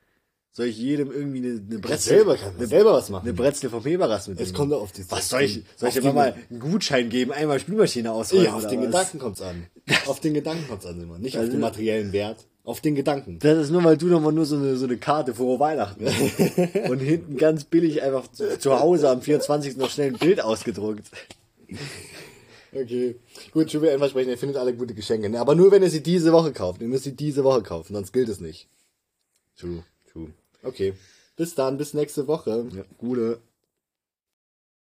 Soll ich jedem irgendwie eine, eine Brezel, selber, du selber was machen. eine Brezel vom Heberas mit Es kommt auf die Was soll ich, soll auf ich immer mal einen Gutschein geben, einmal Spülmaschine ausräumen Ja, auf den was? Gedanken kommt's an. Auf den Gedanken kommt's an immer. Nicht auf Also- den materiellen Wert. Auf den Gedanken. Das ist nur, weil du nochmal nur so eine, so eine Karte vor Weihnachten. Und hinten ganz billig einfach zu, zu Hause am 24. noch schnell ein Bild ausgedruckt. Okay. Gut, Triple N versprechen, ihr findet alle gute Geschenke. Ne? Aber nur wenn ihr sie diese Woche kauft. Ihr müsst sie diese Woche kaufen, sonst gilt es nicht. True, true. Okay. Bis dann, bis nächste Woche. Ja, gute.